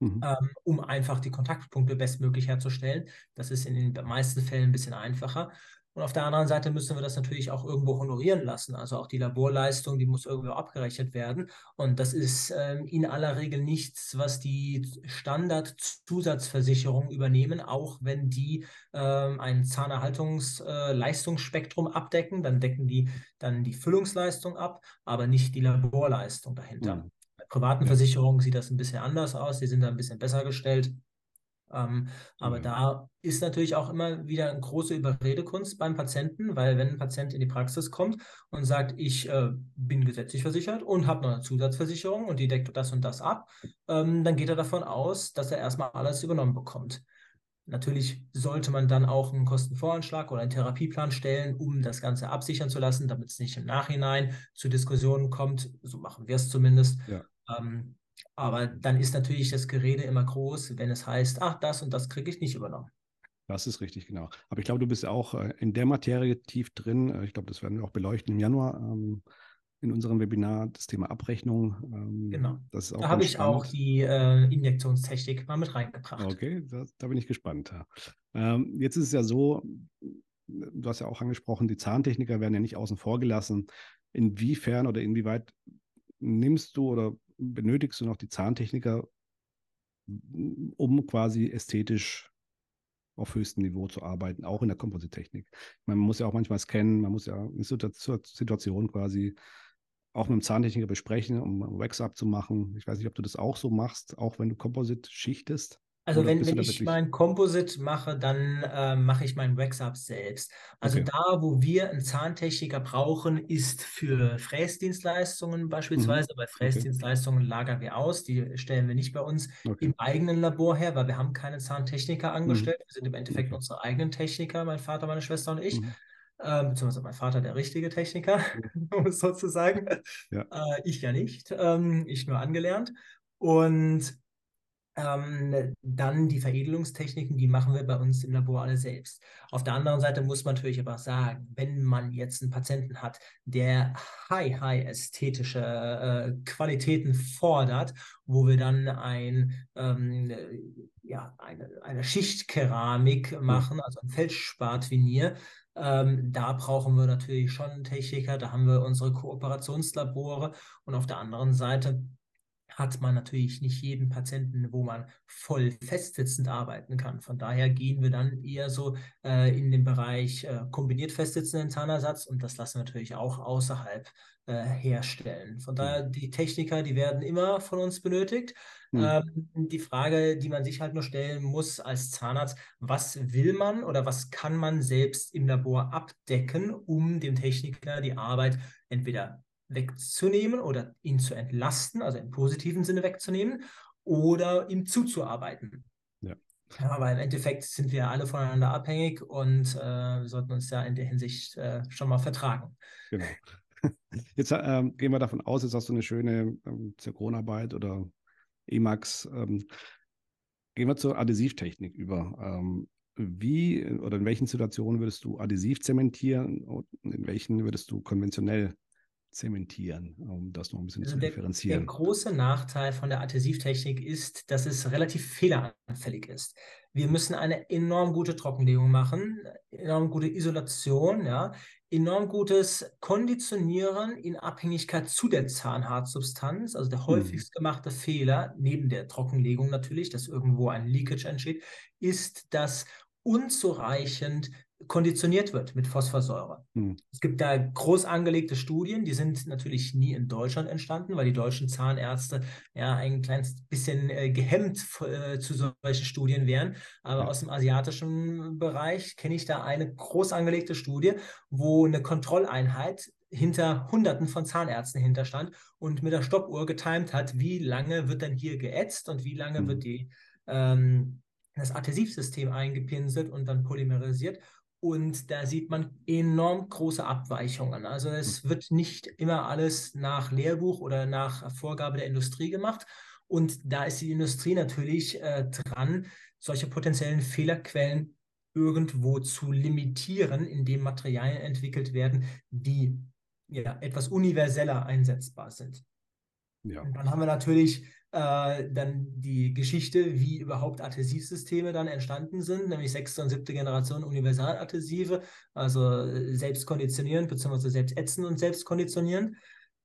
Mhm. Ähm, um einfach die Kontaktpunkte bestmöglich herzustellen. Das ist in den meisten Fällen ein bisschen einfacher. Und auf der anderen Seite müssen wir das natürlich auch irgendwo honorieren lassen. Also auch die Laborleistung, die muss irgendwo abgerechnet werden. Und das ist ähm, in aller Regel nichts, was die Standard-Zusatzversicherungen übernehmen, auch wenn die ähm, ein Zahnerhaltungsleistungsspektrum äh, abdecken. Dann decken die dann die Füllungsleistung ab, aber nicht die Laborleistung dahinter. Mhm. Bei privaten ja. Versicherungen sieht das ein bisschen anders aus. Die sind da ein bisschen besser gestellt. Ähm, aber mhm. da ist natürlich auch immer wieder eine große Überredekunst beim Patienten, weil wenn ein Patient in die Praxis kommt und sagt, ich äh, bin gesetzlich versichert und habe noch eine Zusatzversicherung und die deckt das und das ab, ähm, dann geht er davon aus, dass er erstmal alles übernommen bekommt. Natürlich sollte man dann auch einen Kostenvoranschlag oder einen Therapieplan stellen, um das Ganze absichern zu lassen, damit es nicht im Nachhinein zu Diskussionen kommt. So machen wir es zumindest. Ja. Ähm, aber dann ist natürlich das Gerede immer groß, wenn es heißt, ach, das und das kriege ich nicht übernommen. Das ist richtig, genau. Aber ich glaube, du bist ja auch äh, in der Materie tief drin. Äh, ich glaube, das werden wir auch beleuchten im Januar ähm, in unserem Webinar, das Thema Abrechnung. Ähm, genau. da habe ich auch die äh, Injektionstechnik mal mit reingebracht. Okay, das, da bin ich gespannt. Ähm, jetzt ist es ja so, du hast ja auch angesprochen, die Zahntechniker werden ja nicht außen vor gelassen. Inwiefern oder inwieweit nimmst du oder benötigst du noch die Zahntechniker, um quasi ästhetisch auf höchstem Niveau zu arbeiten, auch in der Komposittechnik. Man muss ja auch manchmal scannen, man muss ja eine Situation quasi auch mit dem Zahntechniker besprechen, um Wax-Up zu machen. Ich weiß nicht, ob du das auch so machst, auch wenn du Komposit schichtest. Also wenn, wenn ich mein Composite mache, dann äh, mache ich mein Wax-Up selbst. Also okay. da, wo wir einen Zahntechniker brauchen, ist für Fräsdienstleistungen beispielsweise. Mhm. Bei Fräsdienstleistungen okay. lagern wir aus. Die stellen wir nicht bei uns okay. im eigenen Labor her, weil wir haben keine Zahntechniker mhm. angestellt. Mhm. Wir sind im Endeffekt unsere eigenen Techniker, mein Vater, meine Schwester und ich. Mhm. Äh, beziehungsweise mein Vater der richtige Techniker, um es so zu sagen. Ja. Äh, ich ja nicht. Ähm, ich nur angelernt. Und ähm, dann die Veredelungstechniken, die machen wir bei uns im Labor alle selbst. Auf der anderen Seite muss man natürlich aber sagen, wenn man jetzt einen Patienten hat, der high, high ästhetische äh, Qualitäten fordert, wo wir dann ein, ähm, ja, eine, eine Schichtkeramik machen, also ein Feldspatvinier, ähm, da brauchen wir natürlich schon Techniker, da haben wir unsere Kooperationslabore und auf der anderen Seite hat man natürlich nicht jeden Patienten, wo man voll festsitzend arbeiten kann. Von daher gehen wir dann eher so äh, in den Bereich äh, kombiniert festsitzenden Zahnersatz und das lassen wir natürlich auch außerhalb äh, herstellen. Von daher, die Techniker, die werden immer von uns benötigt. Mhm. Ähm, die Frage, die man sich halt nur stellen muss als Zahnarzt, was will man oder was kann man selbst im Labor abdecken, um dem Techniker die Arbeit entweder wegzunehmen oder ihn zu entlasten, also im positiven Sinne wegzunehmen, oder ihm zuzuarbeiten. Ja. ja aber im Endeffekt sind wir alle voneinander abhängig und äh, sollten uns ja in der Hinsicht äh, schon mal vertragen. Genau. Jetzt ähm, gehen wir davon aus, jetzt hast du eine schöne ähm, Zirkonarbeit oder Emax. Ähm, gehen wir zur Adhesivtechnik über. Ähm, wie oder in welchen Situationen würdest du adhesiv zementieren und in welchen würdest du konventionell zementieren, um das noch ein bisschen also zu der, differenzieren. Der große Nachteil von der Adhesivtechnik ist, dass es relativ fehleranfällig ist. Wir müssen eine enorm gute Trockenlegung machen, enorm gute Isolation, ja, enorm gutes Konditionieren in Abhängigkeit zu der Zahnhartsubstanz. Also der hm. häufigst gemachte Fehler, neben der Trockenlegung natürlich, dass irgendwo ein Leakage entsteht, ist, dass unzureichend konditioniert wird mit Phosphorsäure. Hm. Es gibt da groß angelegte Studien, die sind natürlich nie in Deutschland entstanden, weil die deutschen Zahnärzte ja ein kleines bisschen äh, gehemmt äh, zu solchen Studien wären. Aber ja. aus dem asiatischen Bereich kenne ich da eine groß angelegte Studie, wo eine Kontrolleinheit hinter Hunderten von Zahnärzten hinterstand und mit der Stoppuhr getimt hat, wie lange wird denn hier geätzt und wie lange hm. wird die ähm, das Adhesivsystem eingepinselt und dann polymerisiert Und da sieht man enorm große Abweichungen. Also es hm. wird nicht immer alles nach Lehrbuch oder nach Vorgabe der Industrie gemacht. Und da ist die Industrie natürlich äh, dran, solche potenziellen Fehlerquellen irgendwo zu limitieren, indem Materialien entwickelt werden, die ja, etwas universeller einsetzbar sind. Ja. Und dann haben wir natürlich äh, dann die Geschichte, wie überhaupt Adhesivsysteme dann entstanden sind, nämlich sechste und siebte Generation Universaladhesive, also selbst konditionieren bzw. selbst ätzen und selbst konditionieren.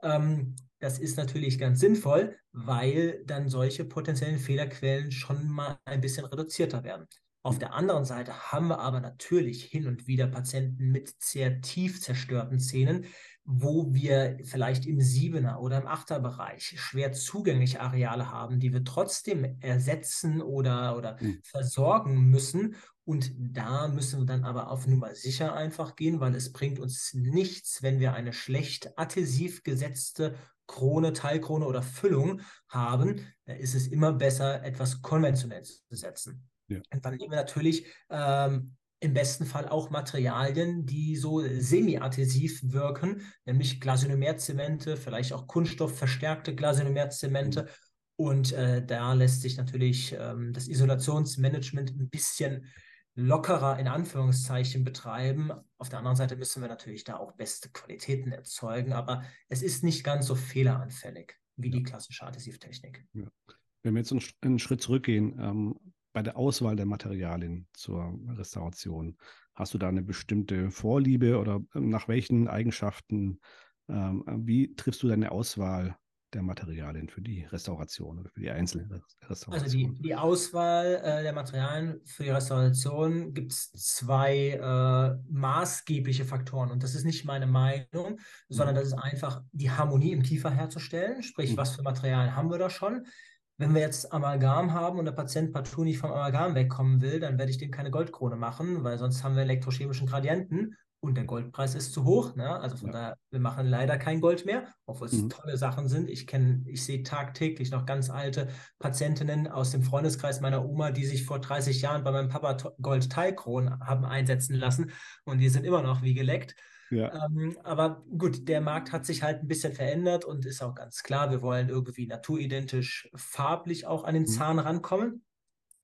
Ähm, das ist natürlich ganz sinnvoll, weil dann solche potenziellen Fehlerquellen schon mal ein bisschen reduzierter werden. Auf der anderen Seite haben wir aber natürlich hin und wieder Patienten mit sehr tief zerstörten Zähnen, wo wir vielleicht im Siebener oder im Achter-Bereich schwer zugängliche Areale haben, die wir trotzdem ersetzen oder, oder mhm. versorgen müssen. Und da müssen wir dann aber auf Nummer sicher einfach gehen, weil es bringt uns nichts, wenn wir eine schlecht adhesiv gesetzte Krone, Teilkrone oder Füllung haben. Da ist es immer besser, etwas konventionell zu setzen. Ja. Und dann nehmen wir natürlich ähm, im besten Fall auch Materialien, die so semi-adhesiv wirken, nämlich Glasinomerzemente, vielleicht auch kunststoffverstärkte Glasinomerzemente. Mhm. Und äh, da lässt sich natürlich ähm, das Isolationsmanagement ein bisschen lockerer in Anführungszeichen betreiben. Auf der anderen Seite müssen wir natürlich da auch beste Qualitäten erzeugen, aber es ist nicht ganz so fehleranfällig wie die klassische Adhesivtechnik. Ja. Wenn wir jetzt einen, einen Schritt zurückgehen, ähm, bei der Auswahl der Materialien zur Restauration, hast du da eine bestimmte Vorliebe oder ähm, nach welchen Eigenschaften, ähm, wie triffst du deine Auswahl der Materialien für die Restauration oder für die einzelnen Restaurationen? Also die, die Auswahl äh, der Materialien für die Restauration gibt es zwei äh, maßgebliche Faktoren und das ist nicht meine Meinung, sondern mhm. das ist einfach die Harmonie im Kiefer herzustellen, sprich, mhm. was für Materialien haben wir da schon, wenn wir jetzt Amalgam haben und der Patient partout nicht vom Amalgam wegkommen will, dann werde ich dem keine Goldkrone machen, weil sonst haben wir elektrochemischen Gradienten und der Goldpreis ist zu hoch. Ne? Also von ja. daher, wir machen leider kein Gold mehr, obwohl es mhm. tolle Sachen sind. Ich kenne, ich sehe tagtäglich noch ganz alte Patientinnen aus dem Freundeskreis meiner Oma, die sich vor 30 Jahren bei meinem Papa Gold-Teilkronen haben einsetzen lassen und die sind immer noch wie geleckt. Ja. Ähm, aber gut, der Markt hat sich halt ein bisschen verändert und ist auch ganz klar, wir wollen irgendwie naturidentisch farblich auch an den mhm. Zahn rankommen.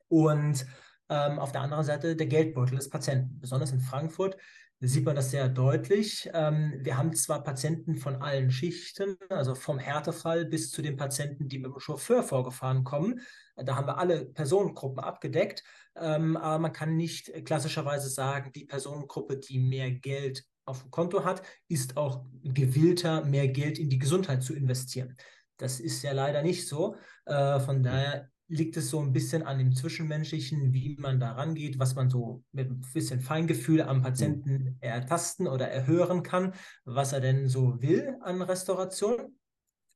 Und ähm, auf der anderen Seite der Geldbeutel des Patienten. Besonders in Frankfurt sieht man das sehr deutlich. Ähm, wir haben zwar Patienten von allen Schichten, also vom Härtefall bis zu den Patienten, die mit dem Chauffeur vorgefahren kommen. Da haben wir alle Personengruppen abgedeckt, ähm, aber man kann nicht klassischerweise sagen, die Personengruppe, die mehr Geld auf dem Konto hat, ist auch gewillter, mehr Geld in die Gesundheit zu investieren. Das ist ja leider nicht so. Äh, von daher liegt es so ein bisschen an dem Zwischenmenschlichen, wie man da rangeht, was man so mit ein bisschen Feingefühl am Patienten ertasten oder erhören kann, was er denn so will an Restauration.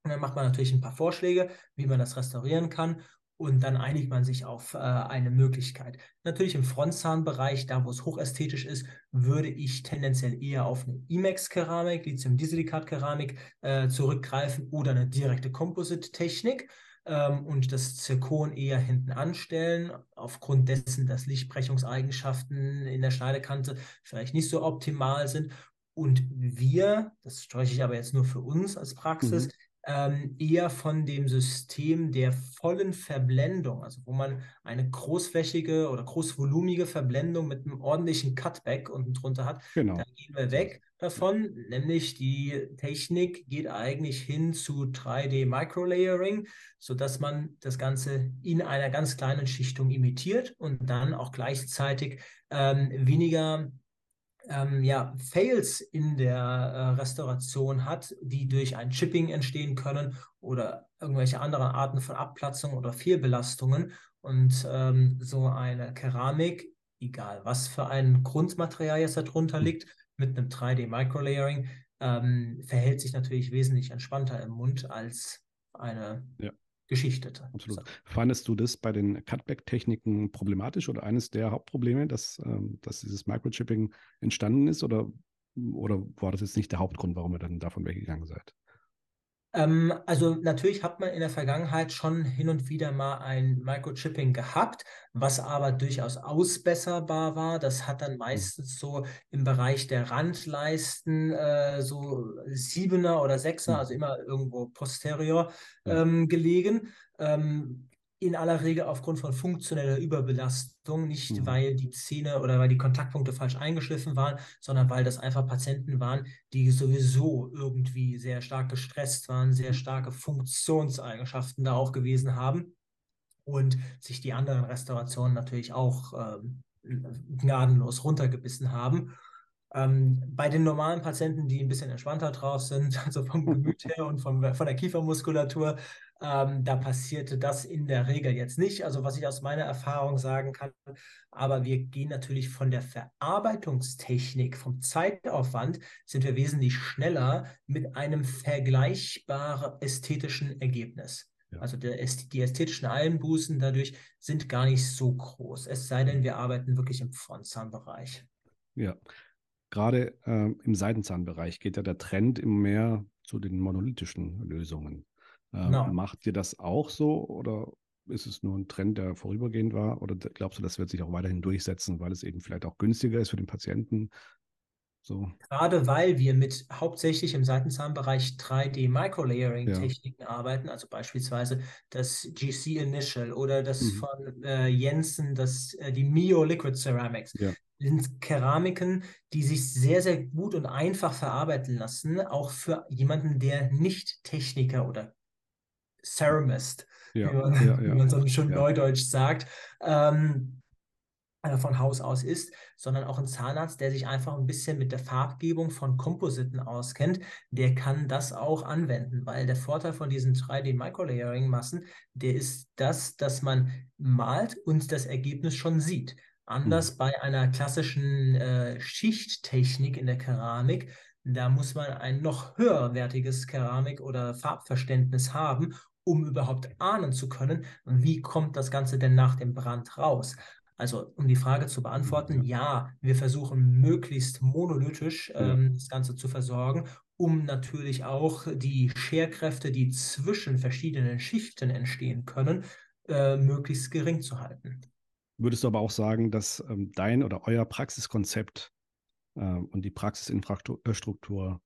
Und dann macht man natürlich ein paar Vorschläge, wie man das restaurieren kann und dann einigt man sich auf äh, eine Möglichkeit. Natürlich im Frontzahnbereich, da wo es hochästhetisch ist, würde ich tendenziell eher auf eine IMAX-Keramik, Lithium-Disilikat-Keramik äh, zurückgreifen oder eine direkte Composite-Technik ähm, und das Zirkon eher hinten anstellen, aufgrund dessen, dass Lichtbrechungseigenschaften in der Schneidekante vielleicht nicht so optimal sind. Und wir, das spreche ich aber jetzt nur für uns als Praxis, mhm eher von dem System der vollen Verblendung, also wo man eine großflächige oder großvolumige Verblendung mit einem ordentlichen Cutback unten drunter hat. Genau. Da gehen wir weg davon, nämlich die Technik geht eigentlich hin zu 3D Microlayering, sodass man das Ganze in einer ganz kleinen Schichtung imitiert und dann auch gleichzeitig ähm, weniger ähm, ja, Fails in der äh, Restauration hat, die durch ein Chipping entstehen können oder irgendwelche anderen Arten von Abplatzung oder Fehlbelastungen. Und ähm, so eine Keramik, egal was für ein Grundmaterial jetzt darunter liegt, mit einem 3D-Microlayering, ähm, verhält sich natürlich wesentlich entspannter im Mund als eine ja geschichtete. Absolut. Fandest du das bei den Cutback-Techniken problematisch oder eines der Hauptprobleme, dass, ähm, dass dieses Microchipping entstanden ist oder, oder war das jetzt nicht der Hauptgrund, warum ihr dann davon weggegangen seid? Ähm, also natürlich hat man in der Vergangenheit schon hin und wieder mal ein Microchipping gehabt, was aber durchaus ausbesserbar war. Das hat dann hm. meistens so im Bereich der Randleisten äh, so Siebener oder Sechser, hm. also immer irgendwo posterior ähm, gelegen. Ähm, in aller Regel aufgrund von funktioneller Überbelastung, nicht mhm. weil die Zähne oder weil die Kontaktpunkte falsch eingeschliffen waren, sondern weil das einfach Patienten waren, die sowieso irgendwie sehr stark gestresst waren, sehr starke Funktionseigenschaften da auch gewesen haben und sich die anderen Restaurationen natürlich auch ähm, gnadenlos runtergebissen haben. Ähm, bei den normalen Patienten, die ein bisschen entspannter drauf sind, also vom Gemüt her und vom, von der Kiefermuskulatur, ähm, da passierte das in der Regel jetzt nicht. Also was ich aus meiner Erfahrung sagen kann, aber wir gehen natürlich von der Verarbeitungstechnik, vom Zeitaufwand, sind wir wesentlich schneller mit einem vergleichbaren ästhetischen Ergebnis. Ja. Also der, die ästhetischen Einbußen dadurch sind gar nicht so groß, es sei denn, wir arbeiten wirklich im Frontzahnbereich. Ja, gerade äh, im Seitenzahnbereich geht ja der Trend immer mehr zu den monolithischen Lösungen. Ähm, genau. Macht ihr das auch so oder ist es nur ein Trend, der vorübergehend war? Oder glaubst du, das wird sich auch weiterhin durchsetzen, weil es eben vielleicht auch günstiger ist für den Patienten? So. Gerade weil wir mit hauptsächlich im Seitenzahnbereich 3D-Microlayering-Techniken ja. arbeiten, also beispielsweise das GC Initial oder das mhm. von äh, Jensen, das, äh, die Mio Liquid Ceramics. Ja. sind Keramiken, die sich sehr, sehr gut und einfach verarbeiten lassen, auch für jemanden, der nicht Techniker oder Ceramist, ja, wie, man, ja, wie man so schön neudeutsch sagt, ähm, äh, von Haus aus ist, sondern auch ein Zahnarzt, der sich einfach ein bisschen mit der Farbgebung von Kompositen auskennt, der kann das auch anwenden, weil der Vorteil von diesen 3D-Microlayering-Massen, der ist das, dass man malt und das Ergebnis schon sieht. Anders hm. bei einer klassischen äh, Schichttechnik in der Keramik, da muss man ein noch höherwertiges Keramik- oder Farbverständnis haben, um überhaupt ahnen zu können, wie kommt das Ganze denn nach dem Brand raus. Also um die Frage zu beantworten, ja, wir versuchen möglichst monolithisch ähm, das Ganze zu versorgen, um natürlich auch die Scherkräfte, die zwischen verschiedenen Schichten entstehen können, äh, möglichst gering zu halten. Würdest du aber auch sagen, dass ähm, dein oder euer Praxiskonzept äh, und die Praxisinfrastruktur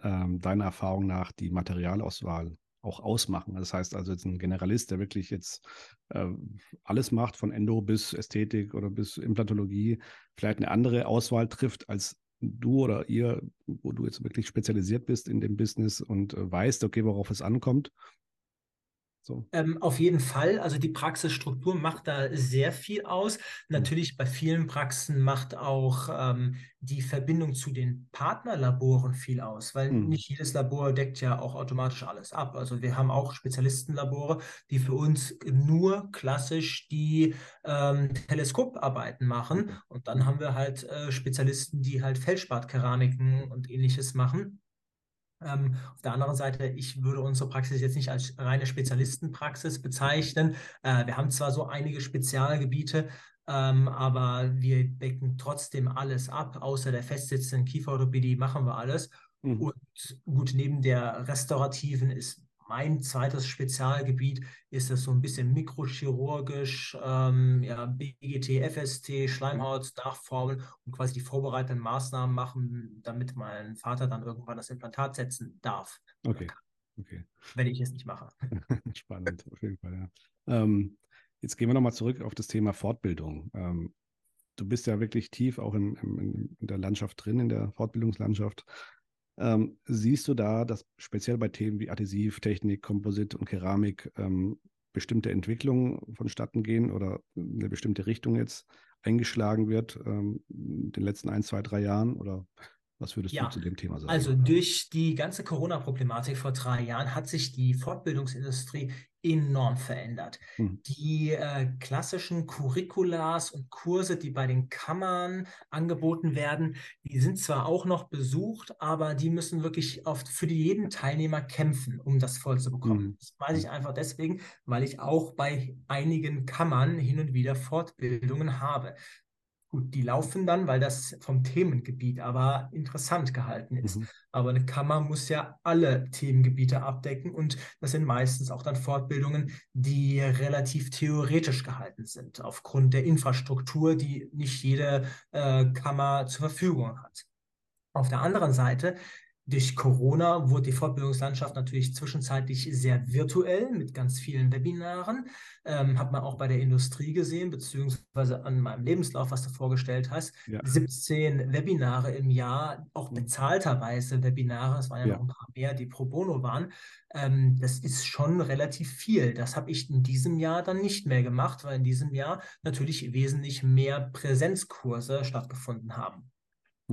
äh, deiner Erfahrung nach die Materialauswahl auch ausmachen. Das heißt also jetzt ein Generalist, der wirklich jetzt äh, alles macht, von Endo bis Ästhetik oder bis Implantologie, vielleicht eine andere Auswahl trifft als du oder ihr, wo du jetzt wirklich spezialisiert bist in dem Business und äh, weißt, okay, worauf es ankommt so. Ähm, auf jeden Fall. Also die Praxisstruktur macht da sehr viel aus. Hm. Natürlich bei vielen Praxen macht auch ähm, die Verbindung zu den Partnerlaboren viel aus, weil mhm. nicht jedes Labor deckt ja auch automatisch alles ab. Also wir haben auch Spezialistenlabore, die für uns nur klassisch die ähm, Teleskoparbeiten machen. Und dann haben wir halt äh, Spezialisten, die halt Feldspat-Keramiken und ähnliches machen. Ähm, auf der anderen Seite, ich würde unsere Praxis jetzt nicht als reine Spezialistenpraxis bezeichnen. Äh, wir haben zwar so einige Spezialgebiete, ähm, aber wir decken trotzdem alles ab, außer der festsitzenden Kieferorthopädie machen wir alles. Mhm. Und gut, neben der restaurativen ist mein zweites Spezialgebiet ist es so ein bisschen mikrochirurgisch, ähm, ja, BGT, FST, Schleimhaut nachformen und quasi die vorbereitenden Maßnahmen machen, damit mein Vater dann irgendwann das Implantat setzen darf. Okay. okay. Wenn ich es nicht mache. Spannend, auf jeden Fall, ja. Ähm, jetzt gehen wir nochmal zurück auf das Thema Fortbildung. Ähm, du bist ja wirklich tief auch in, in, in der Landschaft drin, in der Fortbildungslandschaft. Ähm, siehst du da, dass speziell bei Themen wie Adhesivtechnik, Komposit und Keramik ähm, bestimmte Entwicklungen vonstatten gehen oder eine bestimmte Richtung jetzt eingeschlagen wird ähm, in den letzten ein, zwei, drei Jahren? Oder was würdest ja, du zu dem Thema sagen? Also durch die ganze Corona-Problematik vor drei Jahren hat sich die Fortbildungsindustrie enorm verändert. Mhm. Die äh, klassischen Curriculars und Kurse, die bei den Kammern angeboten werden, die sind zwar auch noch besucht, aber die müssen wirklich oft für jeden Teilnehmer kämpfen, um das voll zu bekommen. Mhm. Das weiß ich einfach deswegen, weil ich auch bei einigen Kammern hin und wieder Fortbildungen habe. Gut, die laufen dann, weil das vom Themengebiet aber interessant gehalten ist. Mhm. Aber eine Kammer muss ja alle Themengebiete abdecken und das sind meistens auch dann Fortbildungen, die relativ theoretisch gehalten sind, aufgrund der Infrastruktur, die nicht jede äh, Kammer zur Verfügung hat. Auf der anderen Seite durch Corona wurde die Fortbildungslandschaft natürlich zwischenzeitlich sehr virtuell mit ganz vielen Webinaren. Ähm, hat man auch bei der Industrie gesehen, beziehungsweise an meinem Lebenslauf, was du vorgestellt hast. Ja. 17 Webinare im Jahr, auch mhm. bezahlterweise Webinare. Es waren ja, ja, noch ein paar mehr, die pro bono waren. Ähm, das ist schon relativ viel. Das habe ich in diesem Jahr dann nicht mehr gemacht, weil in diesem Jahr natürlich wesentlich mehr Präsenzkurse stattgefunden haben.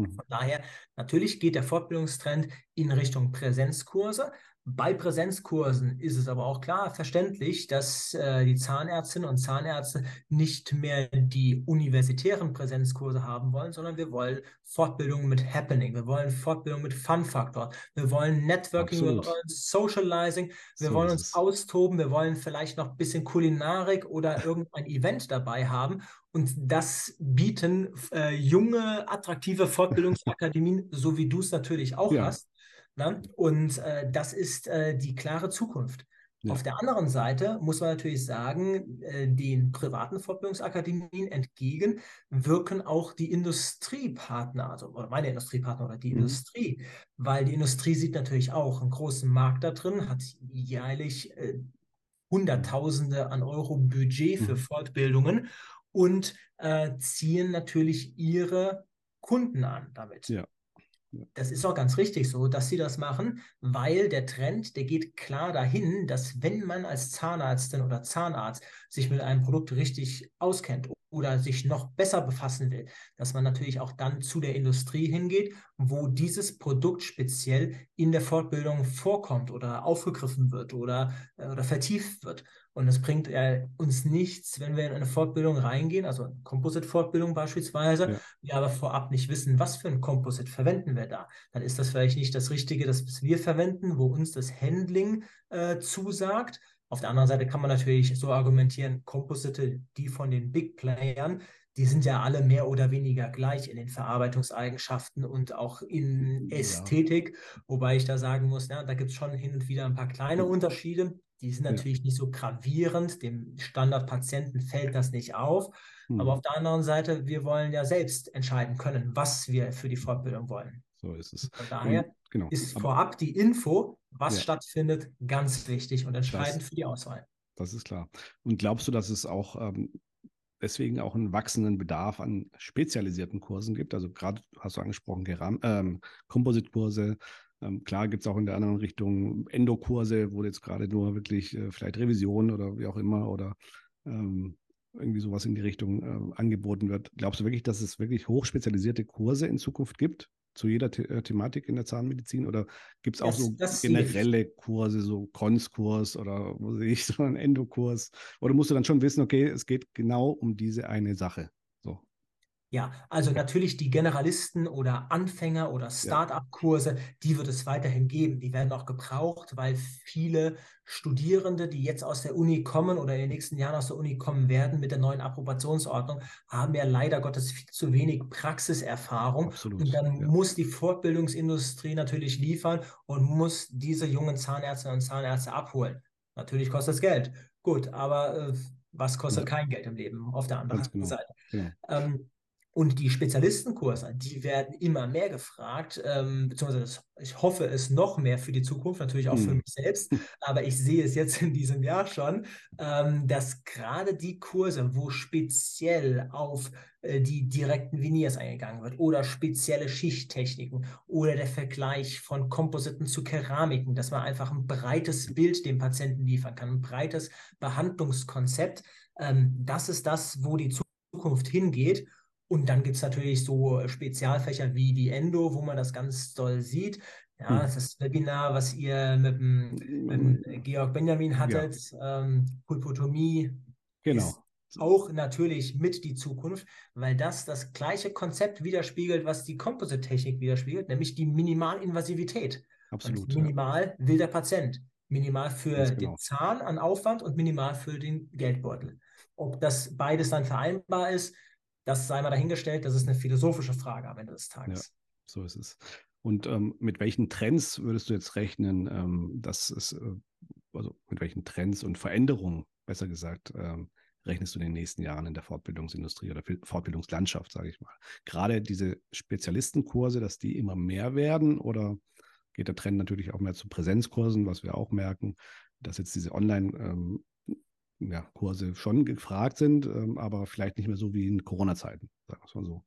Hm. Von daher, natürlich geht der Fortbildungstrend in Richtung Präsenzkurse. Bei Präsenzkursen ist es aber auch klar verständlich, dass äh, die Zahnärztinnen und Zahnärzte nicht mehr die universitären Präsenzkurse haben wollen, sondern wir wollen Fortbildungen mit Happening, wir wollen Fortbildung mit Fun-Faktor, wir wollen Networking, Absolut. wir wollen Socializing, wir so wollen uns austoben, wir wollen vielleicht noch ein bisschen Kulinarik oder irgendein Event dabei haben. Und das bieten äh, junge, attraktive Fortbildungsakademien, so wie du es natürlich auch ja. hast. Ne? Und äh, das ist äh, die klare Zukunft. Ja. Auf der anderen Seite muss man natürlich sagen, äh, den privaten Fortbildungsakademien entgegen wirken auch die Industriepartner, also oder meine Industriepartner oder die mhm. Industrie, weil die Industrie sieht natürlich auch einen großen Markt da drin, hat jährlich äh, Hunderttausende an Euro Budget für mhm. Fortbildungen und äh, ziehen natürlich ihre Kunden an damit. Ja. Das ist auch ganz richtig so, dass sie das machen, weil der Trend, der geht klar dahin, dass wenn man als Zahnärztin oder Zahnarzt sich mit einem Produkt richtig auskennt oder sich noch besser befassen will, dass man natürlich auch dann zu der Industrie hingeht, wo dieses Produkt speziell in der Fortbildung vorkommt oder aufgegriffen wird oder, äh, oder vertieft wird. Und es bringt äh, uns nichts, wenn wir in eine Fortbildung reingehen, also Composite-Fortbildung beispielsweise, ja. wir aber vorab nicht wissen, was für ein Composite verwenden wir da. Dann ist das vielleicht nicht das Richtige, das wir verwenden, wo uns das Handling äh, zusagt. Auf der anderen Seite kann man natürlich so argumentieren, Composite, die von den Big Playern, die sind ja alle mehr oder weniger gleich in den Verarbeitungseigenschaften und auch in Ästhetik, ja. wobei ich da sagen muss, ja, da gibt es schon hin und wieder ein paar kleine Unterschiede. Die sind natürlich ja. nicht so gravierend, dem Standardpatienten fällt das nicht auf. Mhm. Aber auf der anderen Seite, wir wollen ja selbst entscheiden können, was wir für die Fortbildung wollen. So ist es. Von daher und, genau. ist Aber, vorab die Info, was ja. stattfindet, ganz wichtig und entscheidend das, für die Auswahl. Das ist klar. Und glaubst du, dass es auch ähm, deswegen auch einen wachsenden Bedarf an spezialisierten Kursen gibt? Also gerade hast du angesprochen, Keram ähm, Kompositkurse, ähm, klar gibt es auch in der anderen Richtung Endokurse, wo jetzt gerade nur wirklich äh, vielleicht Revision oder wie auch immer oder ähm, irgendwie sowas in die Richtung äh, angeboten wird. Glaubst du wirklich, dass es wirklich hochspezialisierte Kurse in Zukunft gibt? Zu jeder The äh, Thematik in der Zahnmedizin? Oder gibt es auch das, so generelle Kurse, so Konskurs oder wo sehe ich, so einen Endokurs? Oder musst du dann schon wissen, okay, es geht genau um diese eine Sache? Ja, also natürlich die Generalisten oder Anfänger oder Start-up-Kurse, die wird es weiterhin geben. Die werden auch gebraucht, weil viele Studierende, die jetzt aus der Uni kommen oder in den nächsten Jahren aus der Uni kommen werden mit der neuen Approbationsordnung, haben ja leider Gottes viel zu wenig Praxiserfahrung. Absolut, und dann ja. muss die Fortbildungsindustrie natürlich liefern und muss diese jungen Zahnärzte und Zahnärzte abholen. Natürlich kostet es Geld. Gut, aber äh, was kostet ja. kein Geld im Leben auf der anderen genau. Seite? Ja. Ähm, und die Spezialistenkurse, die werden immer mehr gefragt, ähm, beziehungsweise ich hoffe es noch mehr für die Zukunft, natürlich auch für mhm. mich selbst, aber ich sehe es jetzt in diesem Jahr schon, ähm, dass gerade die Kurse, wo speziell auf äh, die direkten Veneers eingegangen wird oder spezielle Schichttechniken oder der Vergleich von Kompositen zu Keramiken, dass man einfach ein breites Bild dem Patienten liefern kann, ein breites Behandlungskonzept, ähm, das ist das, wo die Zukunft hingeht. Und dann gibt es natürlich so Spezialfächer wie die Endo, wo man das ganz doll sieht. Ja, hm. das Webinar, was ihr mit dem, mit dem Georg Benjamin hattet, ja. ähm, Pulpotomie, genau. ist auch natürlich mit die Zukunft, weil das das gleiche Konzept widerspiegelt, was die Composite-Technik widerspiegelt, nämlich die Minimalinvasivität. Absolut. Und minimal ja. will der Patient. Minimal für genau. den Zahn an Aufwand und minimal für den Geldbeutel. Ob das beides dann vereinbar ist, das sei mal dahingestellt, das ist eine philosophische Frage am Ende des Tages. Ja, so ist es. Und ähm, mit welchen Trends würdest du jetzt rechnen, ähm, dass es, äh, also mit welchen Trends und Veränderungen, besser gesagt, ähm, rechnest du in den nächsten Jahren in der Fortbildungsindustrie oder Fortbildungslandschaft, sage ich mal? Gerade diese Spezialistenkurse, dass die immer mehr werden oder geht der Trend natürlich auch mehr zu Präsenzkursen, was wir auch merken, dass jetzt diese Online- ja, Kurse schon gefragt sind, ähm, aber vielleicht nicht mehr so wie in Corona-Zeiten, sagen wir es mal so.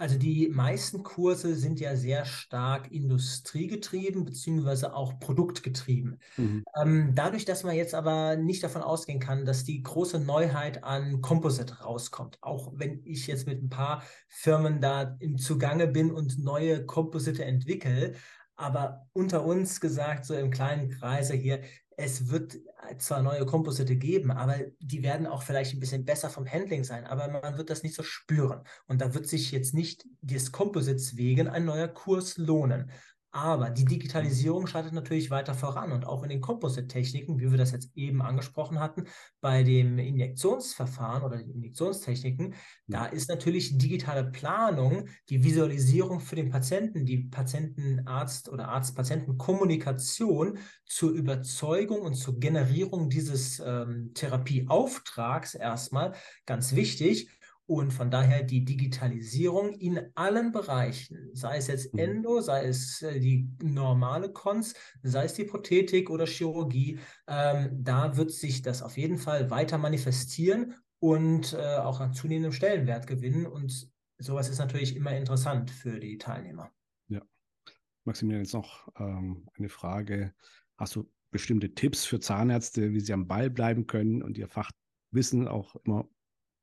Also die meisten Kurse sind ja sehr stark industriegetrieben beziehungsweise auch produktgetrieben. Mhm. Ähm, dadurch, dass man jetzt aber nicht davon ausgehen kann, dass die große Neuheit an Composite rauskommt, auch wenn ich jetzt mit ein paar Firmen da im Zugange bin und neue Composite entwickle, aber unter uns gesagt, so im kleinen Kreise hier, es wird zwar neue Komposite geben, aber die werden auch vielleicht ein bisschen besser vom Handling sein, aber man wird das nicht so spüren. Und da wird sich jetzt nicht des Composites wegen ein neuer Kurs lohnen. Aber die Digitalisierung schreitet natürlich weiter voran und auch in den Composite-Techniken, wie wir das jetzt eben angesprochen hatten, bei dem Injektionsverfahren oder den Injektionstechniken, da ist natürlich digitale Planung, die Visualisierung für den Patienten, die Patientenarzt oder Arzt-Patienten-Kommunikation zur Überzeugung und zur Generierung dieses ähm, Therapieauftrags erstmal ganz wichtig. Und von daher die Digitalisierung in allen Bereichen, sei es jetzt mhm. Endo, sei es äh, die normale Cons, sei es die Prothetik oder Chirurgie, ähm, da wird sich das auf jeden Fall weiter manifestieren und äh, auch an zunehmendem Stellenwert gewinnen. Und sowas ist natürlich immer interessant für die Teilnehmer. Ja. Maximilian, jetzt noch ähm, eine Frage. Hast du bestimmte Tipps für Zahnärzte, wie sie am Ball bleiben können und ihr Fachwissen auch immer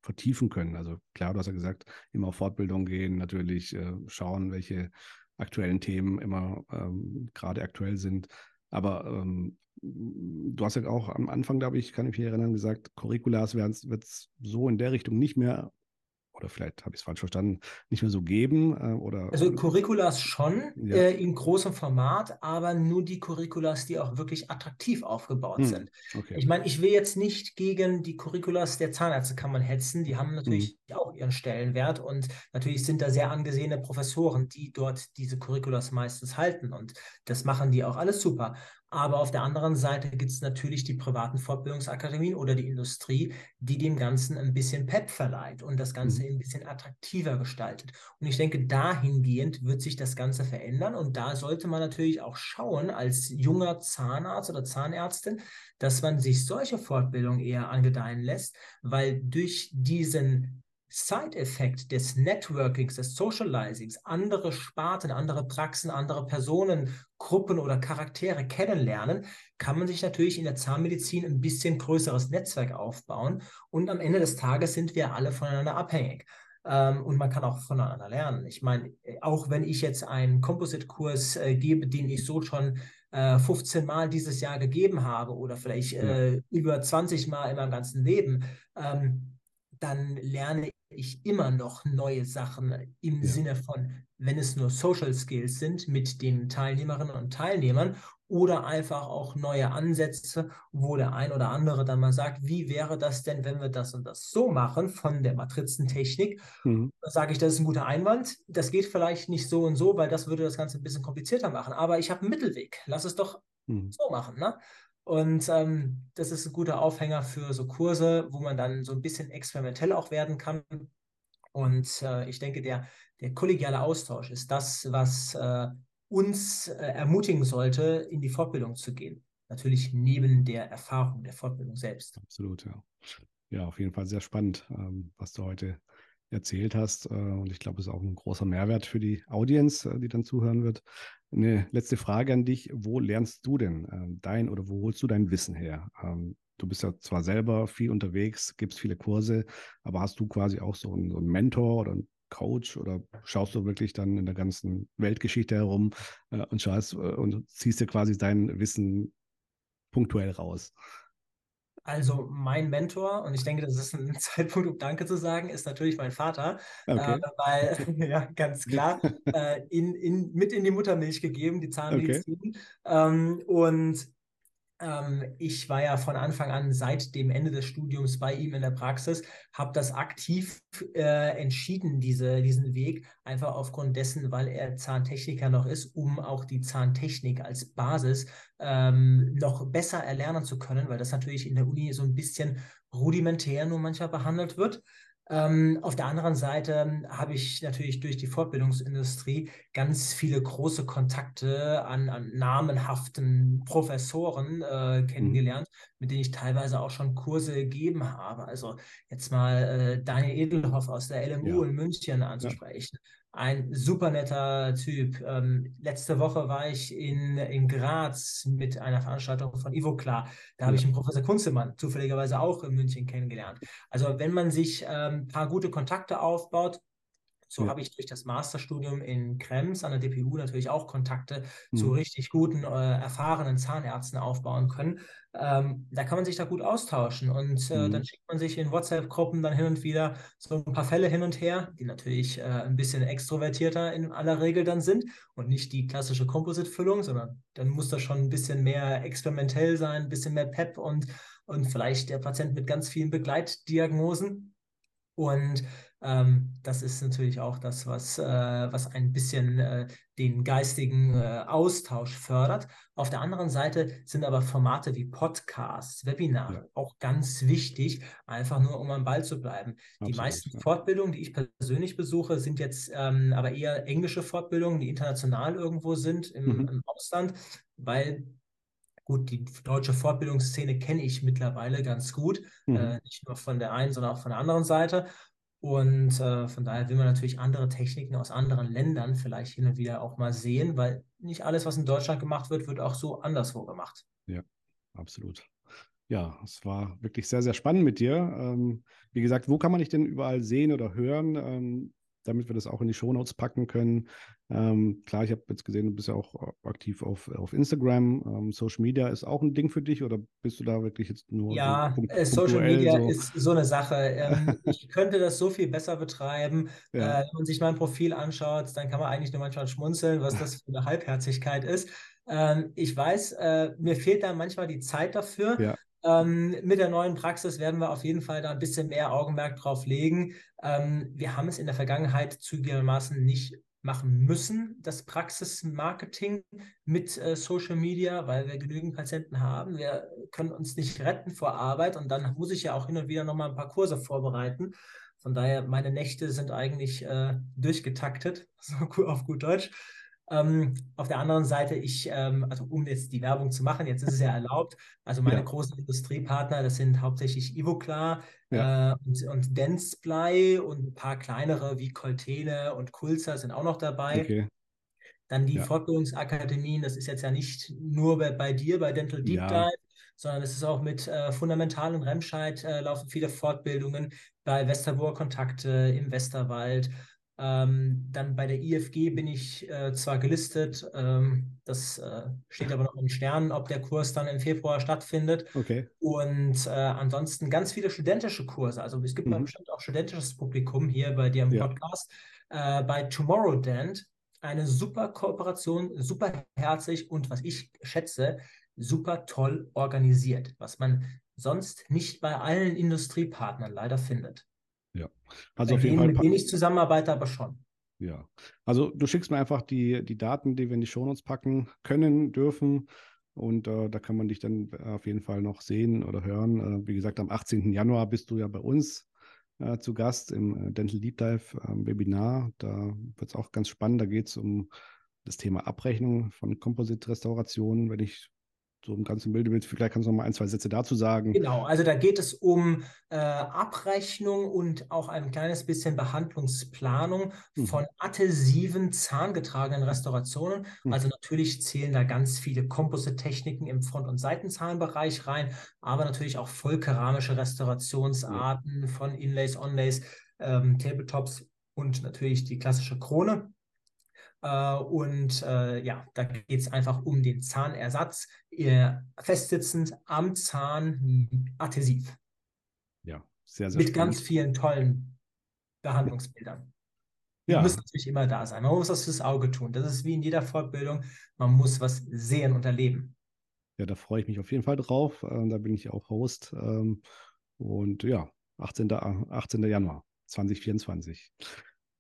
vertiefen können. Also klar, du hast ja gesagt, immer auf Fortbildung gehen, natürlich äh, schauen, welche aktuellen Themen immer ähm, gerade aktuell sind. Aber ähm, du hast ja auch am Anfang, glaube ich, kann ich mich erinnern, gesagt, Curriculas wird es so in der Richtung nicht mehr oder vielleicht habe ich es falsch verstanden, nicht mehr so geben? Äh, oder, also Curriculas schon ja. äh, in großem Format, aber nur die Curriculas, die auch wirklich attraktiv aufgebaut hm, sind. Okay. Ich meine, ich will jetzt nicht gegen die Curriculas der Zahnärztekammern hetzen, die haben natürlich hm. auch ihren Stellenwert und natürlich sind da sehr angesehene Professoren, die dort diese Curriculas meistens halten und das machen die auch alles super. Aber auf der anderen Seite gibt es natürlich die privaten Fortbildungsakademien oder die Industrie, die dem Ganzen ein bisschen Pep verleiht und das Ganze mhm. ein bisschen attraktiver gestaltet. Und ich denke, dahingehend wird sich das Ganze verändern. Und da sollte man natürlich auch schauen, als junger Zahnarzt oder Zahnärztin, dass man sich solche Fortbildungen eher angedeihen lässt, weil durch diesen Side-Effekt des Networkings, des Socializings, andere Sparten, andere Praxen, andere Personen, Gruppen oder Charaktere kennenlernen, kann man sich natürlich in der Zahnmedizin ein bisschen größeres Netzwerk aufbauen. Und am Ende des Tages sind wir alle voneinander abhängig. Ähm, und man kann auch voneinander lernen. Ich meine, auch wenn ich jetzt einen Composite-Kurs äh, gebe, den ich so schon äh, 15 Mal dieses Jahr gegeben habe oder vielleicht äh, über 20 Mal in meinem ganzen Leben, ähm, dann lerne ich immer noch neue Sachen im ja. Sinne von, wenn es nur Social Skills sind mit den Teilnehmerinnen und Teilnehmern oder einfach auch neue Ansätze, wo der ein oder andere dann mal sagt, wie wäre das denn, wenn wir das und das so machen von der Matrizentechnik? Mhm. Da sage ich, das ist ein guter Einwand. Das geht vielleicht nicht so und so, weil das würde das Ganze ein bisschen komplizierter machen. Aber ich habe einen Mittelweg. Lass es doch mhm. so machen. Ne? Und ähm, das ist ein guter Aufhänger für so Kurse, wo man dann so ein bisschen experimentell auch werden kann. Und äh, ich denke, der, der kollegiale Austausch ist das, was äh, uns äh, ermutigen sollte, in die Fortbildung zu gehen. Natürlich neben der Erfahrung der Fortbildung selbst. Absolut, ja. Ja, auf jeden Fall sehr spannend, ähm, was du heute erzählt hast. Äh, und ich glaube, es ist auch ein großer Mehrwert für die Audience, äh, die dann zuhören wird. Eine letzte Frage an dich. Wo lernst du denn ähm, dein oder wo holst du dein Wissen her? Ähm, du bist ja zwar selber viel unterwegs, gibst viele Kurse, aber hast du quasi auch so einen, so einen Mentor oder einen Coach oder schaust du wirklich dann in der ganzen Weltgeschichte herum äh, und schaust äh, und ziehst dir quasi dein Wissen punktuell raus? Also mein Mentor, und ich denke, das ist ein Zeitpunkt, um Danke zu sagen, ist natürlich mein Vater, okay. äh, weil, ja, ganz klar, äh, in, in, mit in die Muttermilch gegeben, die Zahnmedizin. Okay. Ähm, und ich war ja von Anfang an seit dem Ende des Studiums bei ihm in der Praxis, habe das aktiv äh, entschieden, diese, diesen Weg, einfach aufgrund dessen, weil er Zahntechniker noch ist, um auch die Zahntechnik als Basis ähm, noch besser erlernen zu können, weil das natürlich in der Uni so ein bisschen rudimentär nur manchmal behandelt wird. Ähm, auf der anderen Seite habe ich natürlich durch die Fortbildungsindustrie ganz viele große Kontakte an, an namenhaften Professoren äh, mhm. kennengelernt, mhm. mit denen ich teilweise auch schon Kurse gegeben habe. Also jetzt mal äh, Daniel Edelhoff aus der LMU ja. in München anzusprechen. Ja ein super netter Typ. Ähm, letzte Woche war ich in, in Graz mit einer Veranstaltung von Ivo Klar. Da habe ich einen Professor Kunzemann zufälligerweise auch in München kennengelernt. Also wenn man sich ein ähm, paar gute Kontakte aufbaut, so ja. habe ich durch das Masterstudium in Krems an der DPU natürlich auch Kontakte mhm. zu richtig guten, äh, erfahrenen Zahnärzten aufbauen können. Ähm, da kann man sich da gut austauschen und äh, mhm. dann schickt man sich in WhatsApp-Gruppen dann hin und wieder so ein paar Fälle hin und her, die natürlich äh, ein bisschen extrovertierter in aller Regel dann sind und nicht die klassische Composite-Füllung, sondern dann muss das schon ein bisschen mehr experimentell sein, ein bisschen mehr Pep und, und vielleicht der Patient mit ganz vielen Begleitdiagnosen. Und ähm, das ist natürlich auch das, was, äh, was ein bisschen äh, den geistigen äh, Austausch fördert. Auf der anderen Seite sind aber Formate wie Podcasts, Webinare ja. auch ganz wichtig, einfach nur um am Ball zu bleiben. Absolut, die meisten ja. Fortbildungen, die ich persönlich besuche, sind jetzt ähm, aber eher englische Fortbildungen, die international irgendwo sind im, mhm. im Ausland, weil Gut, die deutsche Fortbildungsszene kenne ich mittlerweile ganz gut, mhm. äh, nicht nur von der einen, sondern auch von der anderen Seite. Und äh, von daher will man natürlich andere Techniken aus anderen Ländern vielleicht hin und wieder auch mal sehen, weil nicht alles, was in Deutschland gemacht wird, wird auch so anderswo gemacht. Ja, absolut. Ja, es war wirklich sehr, sehr spannend mit dir. Ähm, wie gesagt, wo kann man dich denn überall sehen oder hören? Ähm, damit wir das auch in die Shownotes packen können. Ähm, klar, ich habe jetzt gesehen, du bist ja auch aktiv auf, auf Instagram. Ähm, Social Media ist auch ein Ding für dich oder bist du da wirklich jetzt nur? Ja, so äh, Social Media so? ist so eine Sache. Ähm, ich könnte das so viel besser betreiben. Ja. Äh, wenn man sich mein Profil anschaut, dann kann man eigentlich nur manchmal schmunzeln, was das für eine Halbherzigkeit ist. Ähm, ich weiß, äh, mir fehlt da manchmal die Zeit dafür. Ja. Ähm, mit der neuen Praxis werden wir auf jeden Fall da ein bisschen mehr Augenmerk drauf legen. Ähm, wir haben es in der Vergangenheit zugegebenermaßen nicht machen müssen, das Praxismarketing mit äh, Social Media, weil wir genügend Patienten haben. Wir können uns nicht retten vor Arbeit und dann muss ich ja auch hin und wieder nochmal ein paar Kurse vorbereiten. Von daher, meine Nächte sind eigentlich äh, durchgetaktet, so auf gut Deutsch. Ähm, auf der anderen Seite, ich, ähm, also um jetzt die Werbung zu machen, jetzt ist es ja erlaubt, also meine ja. großen Industriepartner, das sind hauptsächlich Ivoclar ja. äh, und, und Dentsply und ein paar kleinere wie Coltene und Kulzer sind auch noch dabei. Okay. Dann die ja. Fortbildungsakademien, das ist jetzt ja nicht nur bei, bei dir, bei Dental Deep Dive, sondern es ist auch mit äh, Fundamental und Remscheid äh, laufen viele Fortbildungen bei Westerburg Kontakte im Westerwald ähm, dann bei der IFG bin ich äh, zwar gelistet, ähm, das äh, steht aber noch in Sternen, ob der Kurs dann im Februar stattfindet. Okay. Und äh, ansonsten ganz viele studentische Kurse. Also es gibt mhm. bestimmt auch studentisches Publikum hier bei dir im ja. Podcast. Äh, bei Tomorrow Dent eine super Kooperation, super herzlich und was ich schätze, super toll organisiert, was man sonst nicht bei allen Industriepartnern leider findet. Ja. Also Bei auf jeden Fall. Mit ich zusammenarbeite, aber schon. Ja. Also du schickst mir einfach die, die Daten, die wir in die Shownotes packen können, dürfen. Und äh, da kann man dich dann auf jeden Fall noch sehen oder hören. Äh, wie gesagt, am 18. Januar bist du ja bei uns äh, zu Gast im äh, Dental Deep Dive Webinar. Da wird es auch ganz spannend. Da geht es um das Thema Abrechnung von Kompositrestaurationen, wenn ich so im ganzen Bilde mit. Vielleicht kannst du noch mal ein, zwei Sätze dazu sagen. Genau, also da geht es um äh, Abrechnung und auch ein kleines bisschen Behandlungsplanung mhm. von adhesiven, zahngetragenen Restaurationen. Mhm. Also natürlich zählen da ganz viele Composite-Techniken im Front- und Seitenzahnbereich rein, aber natürlich auch vollkeramische Restaurationsarten mhm. von Inlays, Onlays, ähm, Tabletops und natürlich die klassische Krone. Äh, und äh, ja, da geht es einfach um den Zahnersatz, festsitzend am Zahn adhesiv. Ja, sehr, sehr Mit spannend. ganz vielen tollen Behandlungsbildern. Die ja. müssen natürlich immer da sein. Man muss das fürs Auge tun. Das ist wie in jeder Fortbildung. Man muss was sehen und erleben. ja, da freue ich mich auf jeden Fall drauf. Äh, da bin ich auch Host. Ähm, und ja, 18. 18. Januar 2024.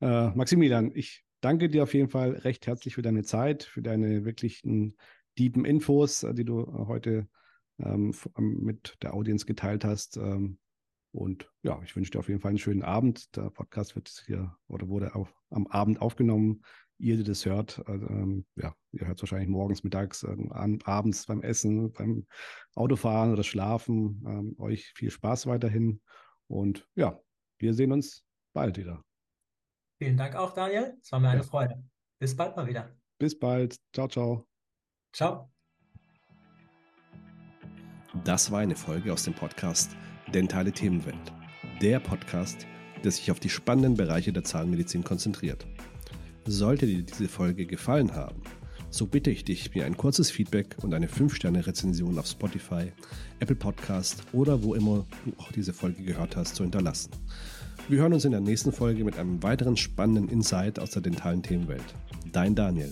Äh, Maximilian, ich danke dir auf jeden Fall recht herzlich für deine Zeit, für deine wirklichen tiefen Infos, äh, die du äh, heute ähm, ähm, mit der Audience geteilt hast. Ähm, und ja, ich wünsche dir auf jeden Fall einen schönen Abend. Der Podcast wird hier oder wurde auch am Abend aufgenommen. Ihr, die das hört, äh, ähm, ja, ihr hört es wahrscheinlich morgens, mittags, äh, abends beim Essen, beim Autofahren oder Schlafen. Ähm, euch viel Spaß weiterhin. Und ja, wir sehen uns bald wieder. Vielen Dank auch, Daniel. Es war mir eine ja. Freude. Bis bald mal wieder. Bis bald. Ciao, ciao. Ciao. Das war eine Folge aus dem Podcast Dentale Themenwelt. Der Podcast, der sich auf die spannenden Bereiche der Zahnmedizin konzentriert. Sollte dir diese Folge gefallen haben, so bitte ich dich, mir ein kurzes Feedback und eine 5-Sterne-Rezension auf Spotify, Apple Podcast oder wo immer du auch diese Folge gehört hast, zu hinterlassen. Wir hören uns in der nächsten Folge mit einem weiteren spannenden Insight aus der dentalen Themenwelt. Dein Daniel.